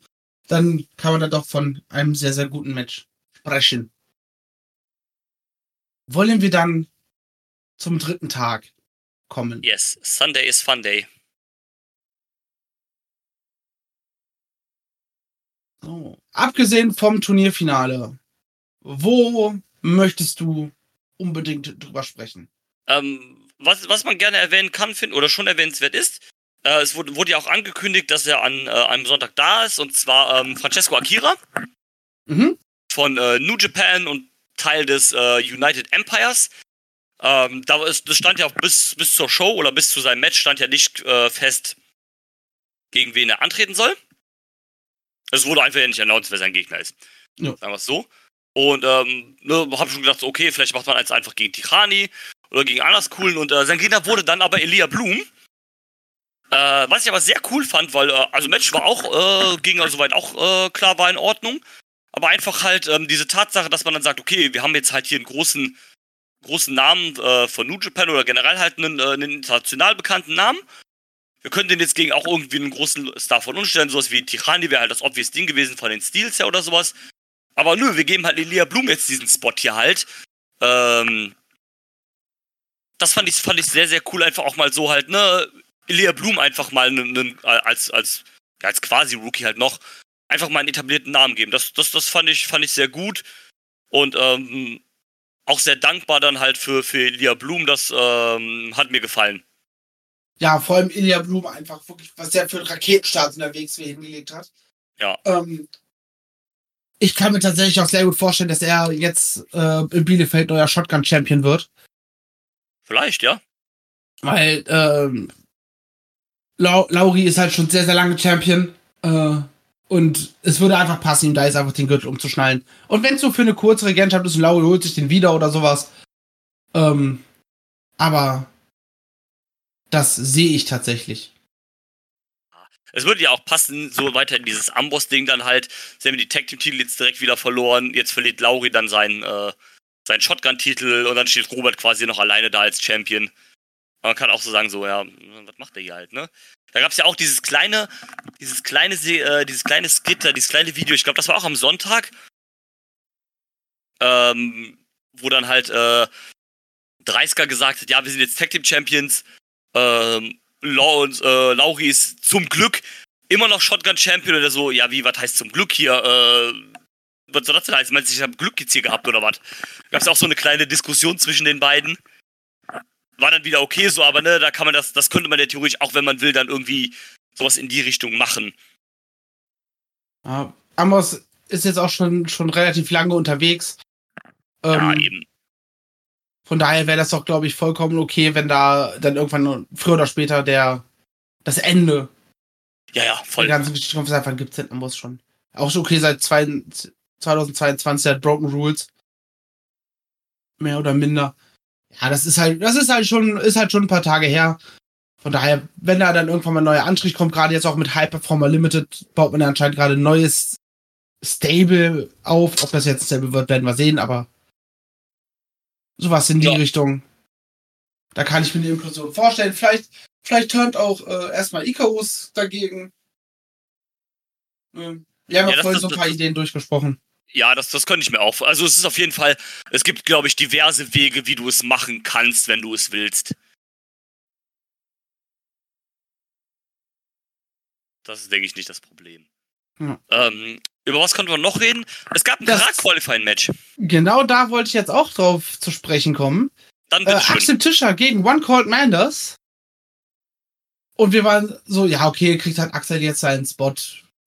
dann kann man da doch von einem sehr, sehr guten Match sprechen. Wollen wir dann zum dritten Tag kommen? Yes, Sunday is Fun Day. So. Abgesehen vom Turnierfinale, wo möchtest du unbedingt drüber sprechen? Ähm, was, was man gerne erwähnen kann, finden oder schon erwähnenswert ist, äh, es wurde, wurde, ja auch angekündigt, dass er an äh, einem Sonntag da ist, und zwar ähm, Francesco Akira mhm. von äh, New Japan und Teil des äh, United Empires. Ähm, da ist, das stand ja auch bis, bis zur Show oder bis zu seinem Match stand ja nicht äh, fest, gegen wen er antreten soll. Es wurde einfach ja nicht announced, wer sein Gegner ist. Ja. Sagen wir es so. Und ähm, ne, habe schon gedacht, okay, vielleicht macht man eins einfach gegen Tichani oder gegen anders coolen. Und äh, sein Gegner wurde dann aber Elia Blum. Äh, was ich aber sehr cool fand, weil, äh, also Match war auch, äh, ging also soweit auch äh, klar, war in Ordnung. Aber einfach halt ähm, diese Tatsache, dass man dann sagt, okay, wir haben jetzt halt hier einen großen, großen Namen äh, von New Japan oder generell halt einen, äh, einen international bekannten Namen. Wir können den jetzt gegen auch irgendwie einen großen Star von uns stellen, sowas wie Tichani wäre halt das obvious Ding gewesen von den Steels her oder sowas. Aber nö, wir geben halt Elia Blum jetzt diesen Spot hier halt. Ähm, das fand ich, fand ich sehr, sehr cool, einfach auch mal so halt, ne, Elia Blum einfach mal einen, als, als, als quasi Rookie halt noch einfach mal einen etablierten Namen geben. Das, das, das fand ich, fand ich sehr gut. Und ähm, auch sehr dankbar dann halt für, für Elia Blum. Das ähm, hat mir gefallen. Ja, vor allem Elia Blum einfach wirklich, was er für einen Raketenstart unterwegs hier hingelegt hat. Ja. Ähm, ich kann mir tatsächlich auch sehr gut vorstellen, dass er jetzt äh, in Bielefeld neuer Shotgun-Champion wird. Vielleicht, ja. Weil ähm, Lau Lauri ist halt schon sehr, sehr lange Champion. Äh, und es würde einfach passen, ihm da jetzt einfach den Gürtel umzuschnallen. Und wenn es so für eine kurze Regentschaft ist und Lauri holt sich den wieder oder sowas. Ähm, aber das sehe ich tatsächlich. Es würde ja auch passen, so weiter in dieses Amboss-Ding dann halt. Sie haben die Tag Team-Titel jetzt direkt wieder verloren. Jetzt verliert Lauri dann seinen, äh, seinen Shotgun-Titel und dann steht Robert quasi noch alleine da als Champion. Man kann auch so sagen, so, ja, was macht der hier halt, ne? Da gab es ja auch dieses kleine, dieses kleine, äh, dieses kleine Skitter, dieses kleine Video, ich glaube, das war auch am Sonntag, ähm, wo dann halt äh, gesagt hat, ja, wir sind jetzt Tag Team Champions, ähm, Lau äh, Lauri ist zum Glück immer noch Shotgun Champion oder so, ja, wie, was heißt zum Glück hier, äh, was soll das denn heißen? Meinst du, ich habe Glück jetzt hier gehabt oder was? Gab es auch so eine kleine Diskussion zwischen den beiden war dann wieder okay so, aber ne, da kann man das, das könnte man ja theoretisch auch, wenn man will, dann irgendwie sowas in die Richtung machen. Ja, Amos ist jetzt auch schon, schon relativ lange unterwegs. Ja, ähm, eben. Von daher wäre das doch, glaube ich, vollkommen okay, wenn da dann irgendwann früher oder später der das Ende ja, ja, voll. Der ganzen Geschichte kommt, wann gibt es den Amos schon? Auch schon okay seit zwei, 2022 hat Broken Rules. Mehr oder minder ja, das ist halt, das ist halt schon, ist halt schon ein paar Tage her. Von daher, wenn da dann irgendwann mal ein neuer Anstrich kommt, gerade jetzt auch mit High Performer Limited, baut man anscheinend gerade ein neues Stable auf. Ob das jetzt ein Stable wird, werden wir sehen, aber sowas in die ja. Richtung. Da kann ich mir die Inklusion vorstellen. Vielleicht, vielleicht turnt auch äh, erstmal Icarus dagegen. Ähm, wir haben ja, vorhin so ein paar Ideen durchgesprochen. Ja, das, das könnte ich mir auch. Also es ist auf jeden Fall, es gibt, glaube ich, diverse Wege, wie du es machen kannst, wenn du es willst. Das ist, denke ich, nicht das Problem. Ja. Ähm, über was konnten wir noch reden? Es gab ein Karat-Qualifying-Match. Genau da wollte ich jetzt auch drauf zu sprechen kommen. Dann bitte äh, Axel Tischer gegen One Called Manders. Und wir waren so, ja, okay, kriegt halt Axel jetzt seinen Spot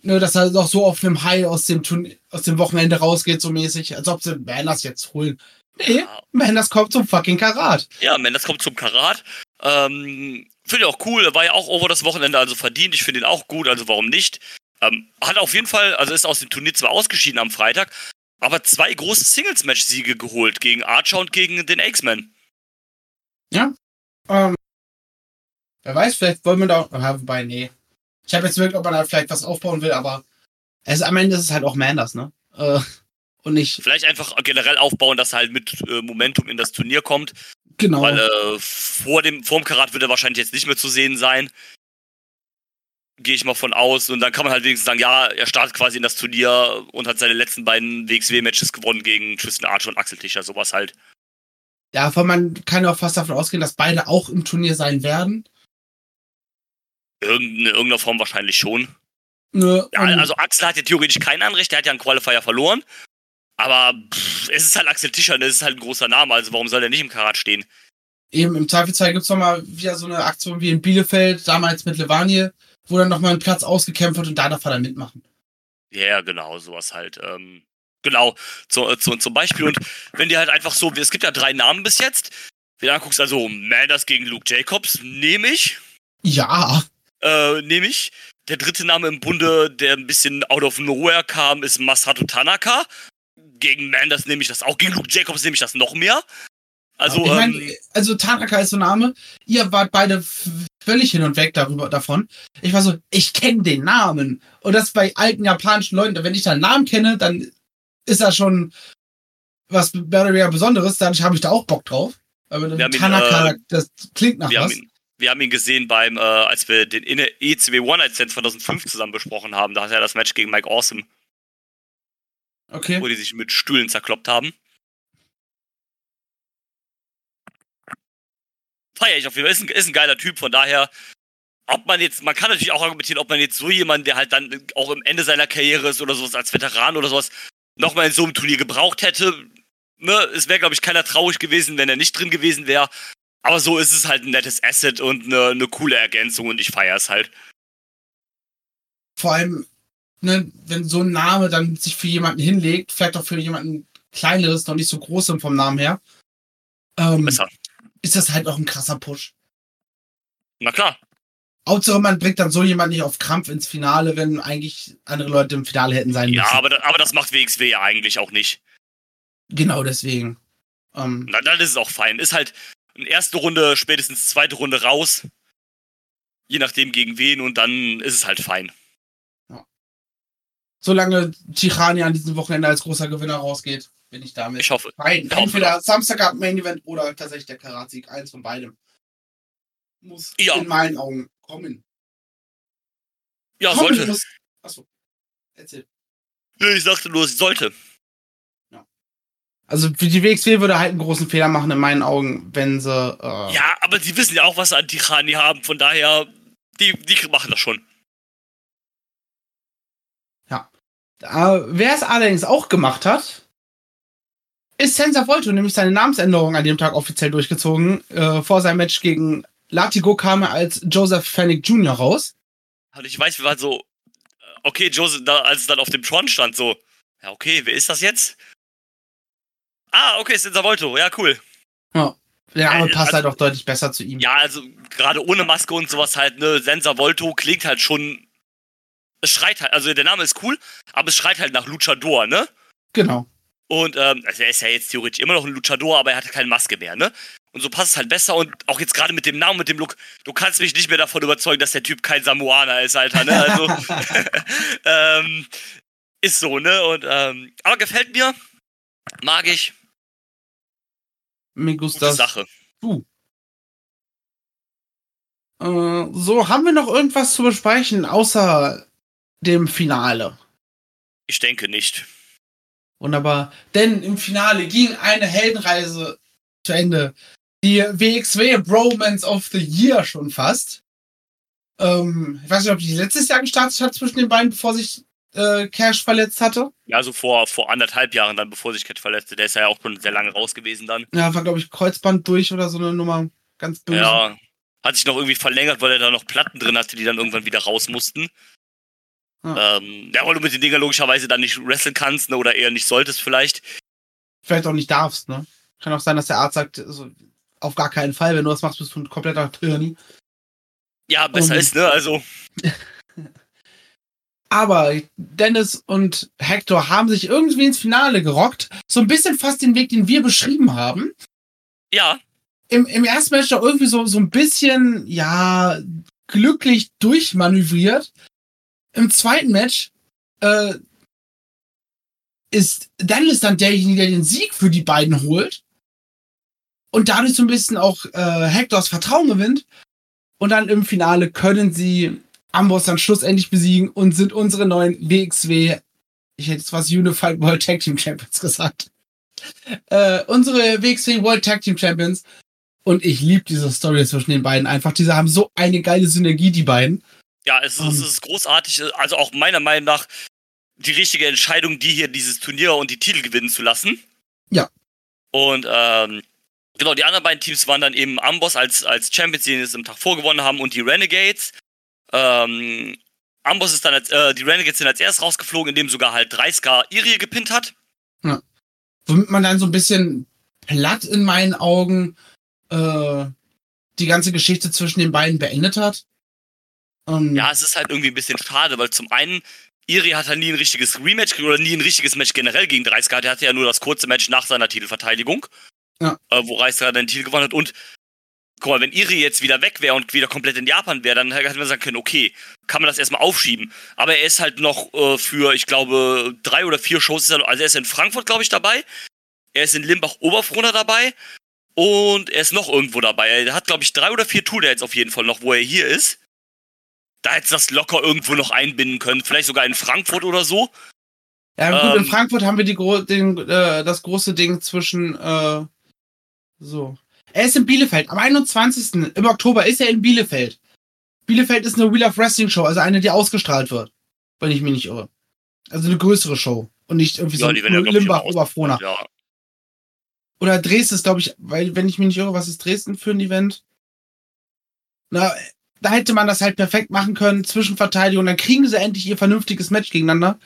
ne, dass er doch so auf einem High aus dem, aus dem Wochenende rausgeht, so mäßig, als ob sie Manders jetzt holen. Nee, ja. Manders kommt zum fucking Karat. Ja, Manders kommt zum Karat. Ähm, finde ich auch cool, war ja auch over das Wochenende, also verdient. Ich finde ihn auch gut, also warum nicht? Ähm, hat auf jeden Fall, also ist aus dem Turnier zwar ausgeschieden am Freitag, aber zwei große Singles-Match-Siege geholt gegen Archer und gegen den X-Men. Ja. Ähm, wer weiß, vielleicht wollen wir da. Wobei, nee. Ich habe jetzt wirklich, ob man da vielleicht was aufbauen will, aber es, am Ende ist es halt auch Manders, ne? Äh, und nicht. Vielleicht einfach generell aufbauen, dass er halt mit äh, Momentum in das Turnier kommt. Genau. Weil äh, vor dem vorm Karat wird er wahrscheinlich jetzt nicht mehr zu sehen sein. Gehe ich mal von aus. Und dann kann man halt wenigstens sagen, ja, er startet quasi in das Turnier und hat seine letzten beiden WXW-Matches gewonnen gegen Tristan Archer und Axel Tischer, sowas halt. Ja, vor man kann auch fast davon ausgehen, dass beide auch im Turnier sein werden. In irgendeiner Form wahrscheinlich schon. Ja, also Axel hat ja theoretisch kein Anrecht, der hat ja einen Qualifier verloren. Aber pff, es ist halt Axel Tischer, das ist halt ein großer Name, also warum soll der nicht im Karat stehen? Eben, im Zweifelsfall gibt es nochmal wieder so eine Aktion wie in Bielefeld, damals mit Levanie, wo dann nochmal ein Platz ausgekämpft wird und da darf er dann mitmachen. Ja, genau, sowas halt. Ähm, genau, so, so, zum Beispiel. Und wenn die halt einfach so, es gibt ja drei Namen bis jetzt. Wenn du anguckst, also Manders gegen Luke Jacobs, nehme ich. Ja. Äh, nehme ich. Der dritte Name im Bunde, der ein bisschen out of nowhere kam, ist Masato Tanaka. Gegen Manders nehme ich das auch. Gegen Luke Jacobs nehme ich das noch mehr. Also, ich mein, ähm, also Tanaka ist so ein Name. Ihr wart beide völlig hin und weg darüber davon. Ich war so, ich kenne den Namen. Und das bei alten japanischen Leuten, wenn ich da einen Namen kenne, dann ist das schon was Besonderes. Dann habe ich da auch Bock drauf. Aber Tanaka, ihn, äh, das klingt nach was. Ihn, wir haben ihn gesehen beim, äh, als wir den ECW One Lizenz 2005 zusammen besprochen haben. Da hat er das Match gegen Mike Awesome. Okay. Wo die sich mit Stühlen zerkloppt haben. Feier ich auf jeden Fall. Ist ein, ist ein geiler Typ, von daher, ob man jetzt, man kann natürlich auch argumentieren, ob man jetzt so jemanden, der halt dann auch im Ende seiner Karriere ist oder sowas als Veteran oder sowas, nochmal in so einem Turnier gebraucht hätte. Ne, es wäre, glaube ich, keiner traurig gewesen, wenn er nicht drin gewesen wäre. Aber so ist es halt ein nettes Asset und eine, eine coole Ergänzung und ich feiere es halt. Vor allem, ne, wenn so ein Name dann sich für jemanden hinlegt, vielleicht auch für jemanden kleineres, noch nicht so groß vom Namen her, ähm, ist das halt auch ein krasser Push. Na klar. Hauptsache, man bringt dann so jemand nicht auf Krampf ins Finale, wenn eigentlich andere Leute im Finale hätten sein müssen. Ja, aber, aber das macht WXW ja eigentlich auch nicht. Genau deswegen. Ähm, Na, dann ist es auch fein. Ist halt erste Runde, spätestens zweite Runde raus. Je nachdem gegen wen und dann ist es halt fein. solange Tichani an diesem Wochenende als großer Gewinner rausgeht, bin ich damit. Ich hoffe. Hoffe entweder Samstag Main Event oder tatsächlich der Karatsieg. Eins von beidem. Muss Ja. in meinen Augen kommen. Ja, kommen sollte. Muss. Achso. Erzähl. Ich sagte nur, es sollte. Also für die WXW würde halt einen großen Fehler machen in meinen Augen, wenn sie. Äh, Ja, aber sie wissen ja auch, was sie an Tichani haben. Von daher, die, die machen das schon. Äh, wer es allerdings auch gemacht hat, ist Sensor Volto, nämlich seine Namensänderung an dem Tag offiziell durchgezogen. Äh, vor seinem Match gegen Latigo kam er als Joseph Fennick Jr. raus. Und ich weiß, wir waren so, äh, okay, Joseph, da, als es dann auf dem Tron stand, so, ja, okay, wer ist das jetzt? Ah, okay, ist Volto, ja, cool. Ja. Der Name passt also- halt auch deutlich besser zu ihm. Ja, also gerade ohne Maske und sowas halt, ne, Sensor Volto klingt halt schon. Es schreit halt, also der Name ist cool, aber es schreit halt nach Luchador, ne? Genau. Und ähm, also er ist ja jetzt theoretisch immer noch ein Luchador, aber er hatte keine Maske mehr, ne? Und so passt es halt besser und auch jetzt gerade mit dem Namen, mit dem Look, du kannst mich nicht mehr davon überzeugen, dass der Typ kein Samoaner ist, Alter, ne? Also ähm, ist so, ne? Und ähm, aber gefällt mir, mag ich, Mir gute gustas. Sache. Äh, so, haben wir noch irgendwas zu besprechen, außer dem Finale? Ich denke nicht. Wunderbar. Denn im Finale ging eine Heldenreise zu Ende. Die WXW Bromance of the Year schon fast. Ähm, ich weiß nicht, ob die letztes Jahr gestartet hat zwischen den beiden, bevor sich äh, Cash verletzt hatte. Ja, also vor, vor anderthalb Jahren dann, bevor sich Cat verletzte. Der ist ja auch schon sehr lange raus gewesen dann. Ja, war, glaube ich, Kreuzband durch oder so eine Nummer. Ganz böse. Ja, hat sich noch irgendwie verlängert, weil er da noch Platten drin hatte, die dann irgendwann wieder raus mussten. Ja. Ähm, ja, weil du mit den Dingern logischerweise dann nicht wresteln kannst, ne, oder eher nicht solltest vielleicht. Vielleicht auch nicht darfst, ne? Kann auch sein, dass der Arzt sagt, so, auf gar keinen Fall, wenn du das machst, bist du ein kompletter Tyranny. Ja, besser Und- ist, ne, also. Aber Dennis und Hector haben sich irgendwie ins Finale gerockt. So ein bisschen fast den Weg, den wir beschrieben haben. Ja, Im, im ersten Match doch irgendwie so, so ein bisschen, ja, glücklich durchmanövriert. Im zweiten Match äh, ist Dennis dann derjenige, der den Sieg für die beiden holt. Und dadurch so ein bisschen auch äh, Hectors Vertrauen gewinnt. Und dann im Finale können sie Amboss dann schlussendlich besiegen und sind unsere neuen WXW, ich hätte jetzt was Unified World Tag Team Champions gesagt. Äh, unsere WXW World Tag Team Champions. Und ich liebe diese Story zwischen den beiden einfach. Diese haben so eine geile Synergie, die beiden. ja, es, ist- es ist großartig. Also auch meiner Meinung nach die richtige Entscheidung, die hier dieses Turnier und die Titel gewinnen zu lassen. Ja. Und ähm, genau, die anderen beiden Teams waren dann eben Amboss als, als Champions, die es im Tag vorgewonnen haben, und die Renegades. Ähm, Amboss ist dann als, äh, die Renegades sind als erstes rausgeflogen, indem sogar halt 30k Irie gepinnt hat. Womit man dann so ein bisschen platt in meinen Augen äh, die ganze Geschichte zwischen den beiden beendet hat. Ähm, Ja, es ist halt irgendwie ein bisschen schade, weil zum einen, Iri hat ja nie ein richtiges Rematch oder nie ein richtiges Match generell gegen 30 gehabt. Er hatte ja nur das kurze Match nach seiner Titelverteidigung, Ja. äh, wo Reisker den Titel gewonnen hat. Und guck mal, wenn Iri jetzt wieder weg wäre und wieder komplett in Japan wäre, dann hätte man sagen können, okay, kann man das erstmal aufschieben. Aber er ist halt noch äh, für, ich glaube, drei oder vier Shows, ist er, also er ist in Frankfurt, glaube ich, dabei. Er ist in Limbach-Oberfrohna dabei. Und er ist noch irgendwo dabei. Er hat, glaube ich, drei oder vier Tour jetzt auf jeden Fall noch, wo er hier ist. Da hätte das locker irgendwo noch einbinden können. Vielleicht sogar in Frankfurt oder so. Ja, gut, in Ähm, Frankfurt haben wir die den, äh, das große Ding zwischen äh, so. Er ist in Bielefeld. Am 21. im Oktober ist er in Bielefeld. Bielefeld ist eine Wheel of Wrestling Show, also eine, die ausgestrahlt wird. Wenn ich mich nicht irre. Also eine größere Show. Und nicht irgendwie so ja, glaub ich, Limbach, Oberfrohna. Ja. Oder Dresden ist, glaube ich, weil, wenn ich mich nicht irre, was ist Dresden für ein Event? Na, da hätte man das halt perfekt machen können, Zwischenverteidigung, dann kriegen sie endlich ihr vernünftiges Match gegeneinander.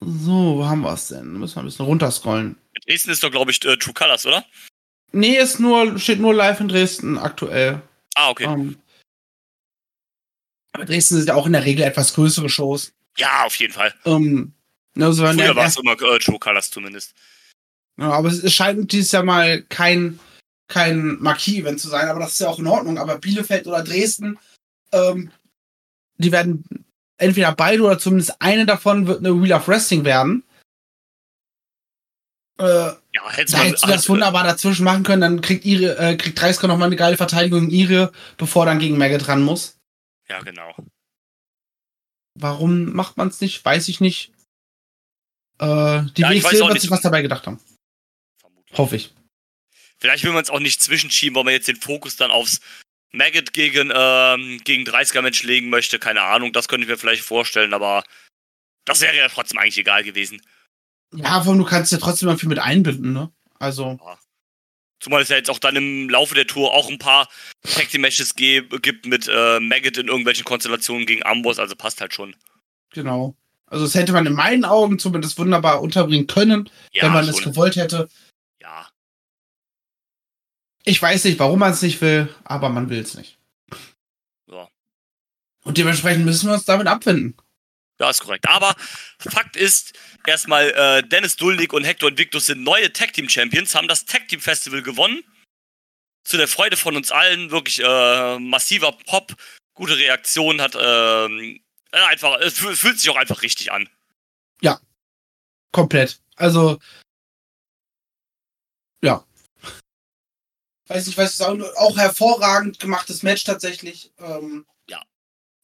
So, wo haben wir es denn? Müssen wir ein bisschen runterscrollen. Dresden ist doch, glaube ich, äh, True Colors, oder? Nee, ist nur, steht nur live in Dresden aktuell. Ah, okay. Ähm, Aber Dresden sind ja auch in der Regel etwas größere Shows. Ja, auf jeden Fall. Ähm, ne, so Früher war es immer äh, True Colors zumindest. ja, aber es, es scheint dieses Jahr mal kein, kein Marquis-Event zu sein, aber das ist ja auch in Ordnung. Aber Bielefeld oder Dresden, ähm, die werden entweder beide oder zumindest eine davon wird eine Wheel of Wrestling werden. Äh, Ja, hätte da hättest du das wunderbar dazwischen machen können, dann kriegt ihre, äh, kriegt Dreisker nochmal eine geile Verteidigung ihre, bevor er dann gegen Maggot ran muss. Ja, genau. Warum macht man es nicht? Weiß ich nicht. Äh, die Ja, WXW wird sich was dabei gedacht haben. Vermutlich. Hoffe ich. Vielleicht will man es auch nicht zwischenschieben, weil man jetzt den Fokus dann aufs Maggot gegen, ähm, gegen 30er-Match legen möchte. Keine Ahnung, das könnte ich mir vielleicht vorstellen, aber das wäre ja trotzdem eigentlich egal gewesen. Ja, aber du kannst ja trotzdem mal viel mit einbinden, ne? Also, Zumal es ja jetzt auch dann im Laufe der Tour auch ein paar Tag Team Matches gibt mit äh, Maggot in irgendwelchen Konstellationen gegen Amboss, also passt halt schon. genau. Also, das hätte man in meinen Augen zumindest wunderbar unterbringen können, Ja, wenn man es gewollt hätte. Ja. Ich weiß nicht, warum man es nicht will, aber man will es nicht. Ja. Und dementsprechend müssen wir uns damit abfinden. Ja, ist korrekt. Aber Fakt ist, erstmal, äh, Dennis Duldig und Hector Invictus sind neue Tag Team Champions, haben das Tag Team Festival gewonnen. Zu der Freude von uns allen, wirklich äh, massiver Pop, gute Reaktion, hat äh, einfach, es fü- fühlt sich auch einfach richtig an. Komplett. Also, ja. Weiß nicht, weiß ich auch, hervorragend gemachtes Match tatsächlich. Ähm, Ja.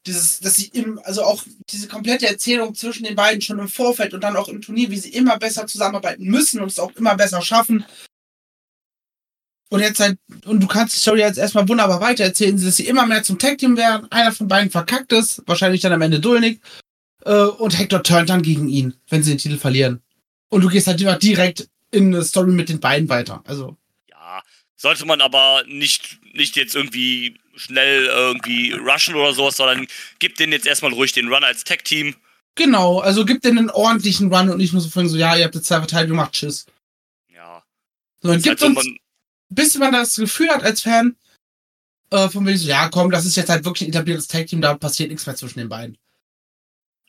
Dieses, dass sie im, also auch diese komplette Erzählung zwischen den beiden schon im Vorfeld und dann auch im Turnier, wie sie immer besser zusammenarbeiten müssen und es auch immer besser schaffen. Und jetzt halt, und du kannst die Story jetzt erstmal wunderbar weitererzählen, dass sie immer mehr zum Tag-Team werden. Einer von beiden verkackt ist, wahrscheinlich dann am Ende Dulnik. Äh, und Hector turnt dann gegen ihn, wenn sie den Titel verlieren. Und du gehst halt immer direkt in eine Story mit den beiden weiter. Also, Ja, sollte man aber nicht, nicht jetzt irgendwie schnell irgendwie rushen oder sowas, sondern gibt denen jetzt erstmal ruhig den Run als Tag Team. genau, also gib denen einen ordentlichen Run und nicht nur so von so, ja, ihr habt jetzt zwei Verteidigungen gemacht, tschüss. Ja. Sondern halt gibt so, uns, man, bis man das Gefühl hat als Fan, äh, von wegen so, ja, komm, das ist jetzt halt wirklich ein etabliertes Tag-Team, da passiert nichts mehr zwischen den beiden.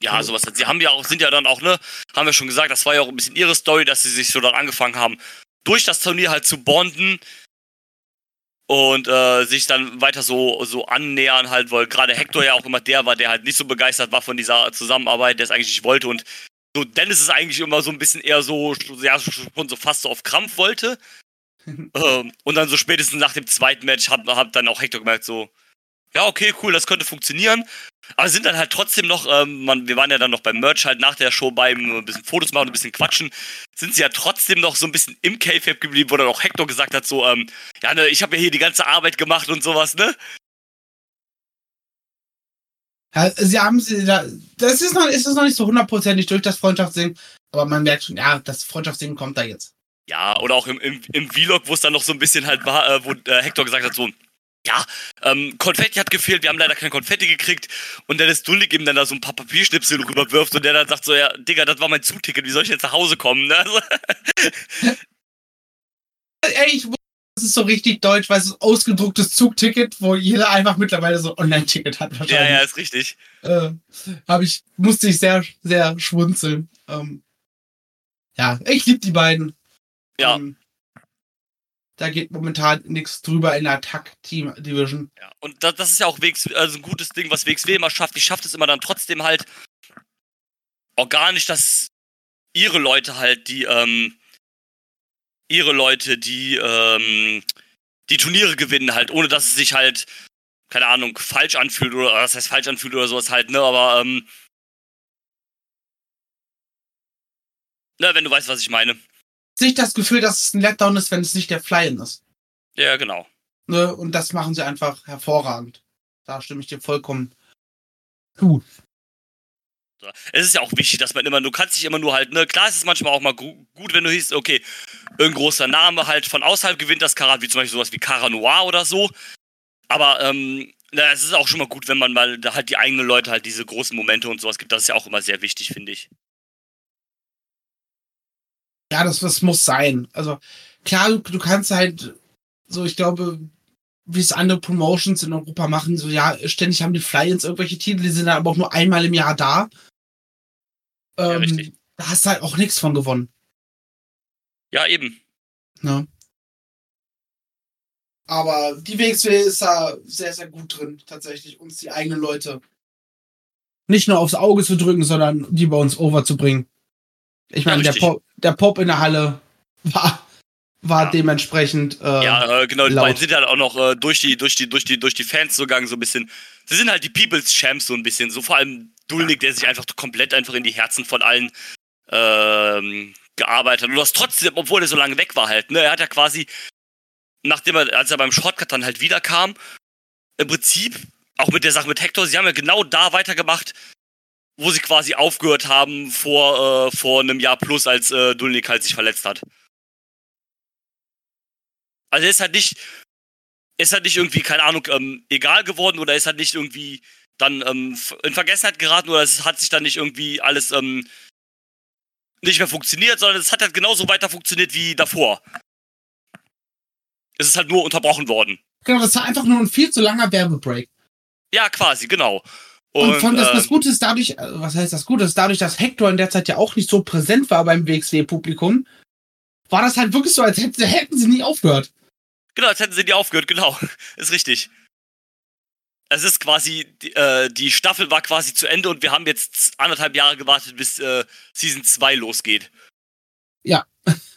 Ja, sowas. Sie haben ja auch, sind ja dann auch, ne, haben wir schon gesagt, das war ja auch ein bisschen ihre Story, dass sie sich so dann angefangen haben, durch das Turnier halt zu bonden und äh, sich dann weiter so, so annähern halt, weil gerade Hector ja auch immer der war, der halt nicht so begeistert war von dieser Zusammenarbeit, der es eigentlich nicht wollte und so Dennis ist eigentlich immer so ein bisschen eher so, ja, schon so fast so auf Krampf wollte. ähm, und dann so spätestens nach dem zweiten Match hat, hat dann auch Hector gemerkt, so, ja, okay, cool, das könnte funktionieren. Aber sind dann halt trotzdem noch, ähm, man, wir waren ja dann noch beim Merch halt nach der Show beim ein bisschen Fotos machen, ein bisschen quatschen, sind sie ja trotzdem noch so ein bisschen im K-Fab geblieben, wo dann auch Hector gesagt hat, so, ähm, ja, ne, ich habe ja hier die ganze Arbeit gemacht und sowas, ne? Ja, sie haben sie da, das ist noch, ist noch nicht so hundertprozentig durch das Freundschaftsding, aber man merkt schon, ja, das Freundschaftsding kommt da jetzt. Ja, oder auch im, im, im Vlog, wo es dann noch so ein bisschen halt war, äh, wo äh, Hector gesagt hat, so, ja, ähm, Konfetti hat gefehlt, wir haben leider kein Konfetti gekriegt und Dennis Dullig ihm dann da so ein paar Papierschnipsel rüberwirft und der dann sagt so, ja, Digga, das war mein Zugticket, wie soll ich jetzt nach Hause kommen, ne? Also, Ey, ich das ist so richtig deutsch, weil es ist ausgedrucktes Zugticket, wo jeder einfach mittlerweile so Online-Ticket hat wahrscheinlich. ja, ja, ist richtig. äh, habe ich, musste ich sehr, sehr schmunzeln. Ähm, ja, ich liebe die beiden. Ja. Ähm, da geht momentan nichts drüber in der Tag-Team-Division. Ja, und das, das ist ja auch WX, also ein gutes Ding, was WXW immer schafft. Die schafft es immer dann trotzdem halt organisch, dass ihre Leute halt, die, ähm, ihre Leute, die, ähm, die Turniere gewinnen halt, ohne dass es sich halt, keine Ahnung, falsch anfühlt oder, was heißt falsch anfühlt oder sowas halt, ne, aber, ähm, ne, wenn du weißt, was ich meine. Nicht das Gefühl, dass es ein Letdown ist, wenn es nicht der Fly-In ist. Ja, genau. Ne? Und das machen sie einfach hervorragend. Da stimme ich dir vollkommen zu. Es ist ja auch wichtig, dass man immer, du kannst dich immer nur halt, ne, klar ist es manchmal auch mal gu gut, wenn du hieß, okay, irgendein großer Name halt von außerhalb gewinnt das Karat, wie zum Beispiel sowas wie Cara Noir oder so. Aber, ähm, na, es ist auch schon mal gut, wenn man mal da halt die eigenen Leute halt diese großen Momente und sowas gibt. Das ist ja auch immer sehr wichtig, finde ich. Ja, das, das muss sein. Also, klar, du, du kannst halt, so, ich glaube, wie es andere Promotions in Europa machen, so ja, ständig haben die Fly-Ins irgendwelche Titel, die sind dann aber auch nur einmal im Jahr da. Ja, Ähm, richtig. da hast du halt auch nichts von gewonnen. Ja, eben. Ne? Aber die WXW ist da sehr, sehr gut drin, tatsächlich, uns die eigenen Leute nicht nur aufs Auge zu drücken, sondern die bei uns over zu bringen. Ich Ja, meine, der, richtig. Der Pop in der Halle war, war Ja. dementsprechend. Äh, Ja, äh, genau, die beiden sind halt auch noch äh, durch die, durch die, durch die, durch die Fans gegangen, so ein bisschen. Sie sind halt die People's Champs so ein bisschen. So vor allem Dulnik, der sich einfach komplett einfach in die Herzen von allen ähm, gearbeitet hat. Und das trotzdem, obwohl er so lange weg war halt, ne? Er hat ja quasi, nachdem er, als er beim Shortcut dann halt wiederkam, im Prinzip, auch mit der Sache mit Hector, sie haben ja genau da weitergemacht, wo sie quasi aufgehört haben vor, äh, vor einem Jahr plus, als äh, Dulnik halt sich verletzt hat. Also er ist halt nicht, ist halt nicht irgendwie, keine Ahnung, ähm, egal geworden oder ist halt nicht irgendwie dann ähm, in Vergessenheit geraten oder es hat sich dann nicht irgendwie alles ähm, nicht mehr funktioniert, sondern es hat halt genauso weiter funktioniert wie davor. Es ist halt nur unterbrochen worden. Genau, das war einfach nur ein viel zu langer Werbebreak. Ja, quasi, genau. Und, von das, äh, das Gute ist dadurch, äh, was heißt das Gute ist, dadurch, dass Hector in der Zeit ja auch nicht so präsent war beim WXW-Publikum, war das halt wirklich so, als hätten, hätten sie nie aufgehört. Genau, als hätten sie die aufgehört, genau. Ist richtig. Es ist quasi, die, äh, die Staffel war quasi zu Ende und wir haben jetzt anderthalb Jahre gewartet, bis äh, Season 2 losgeht. Ja.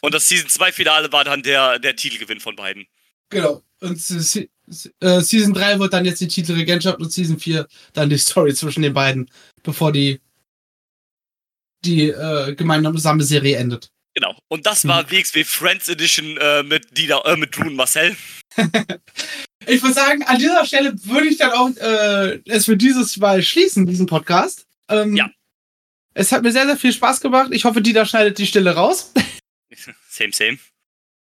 Und das Season 2 Finale war dann der, der Titelgewinn von beiden. Genau. Und Se- äh, Season 3 wird dann jetzt die Titelregentschaft und Season 4 dann die Story zwischen den beiden, bevor die die äh, gemeinsame Serie endet. Genau. Und das war WXW Friends Edition äh, mit, Dida, äh, mit Drew und Marcel. Ich würde sagen, an dieser Stelle würde ich dann auch äh, es für dieses Mal schließen, diesen Podcast. Ähm, Ja. Es hat mir sehr, sehr viel Spaß gemacht. Ich hoffe, Dieter schneidet die Stille raus. Same, same.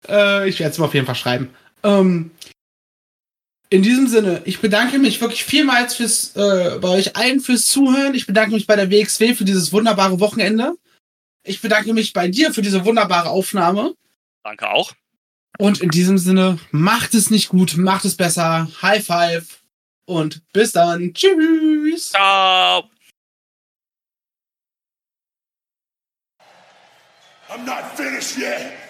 Äh, ich werde es mal auf jeden Fall schreiben. Ähm, in diesem Sinne, ich bedanke mich wirklich vielmals fürs, äh, bei euch allen fürs Zuhören. Ich bedanke mich bei der WXW für dieses wunderbare Wochenende. Ich bedanke mich bei dir für diese wunderbare Aufnahme. Danke auch. Und in diesem Sinne, macht es nicht gut, macht es besser. High five und bis dann. Tschüss. Ciao. I'm not finished yet.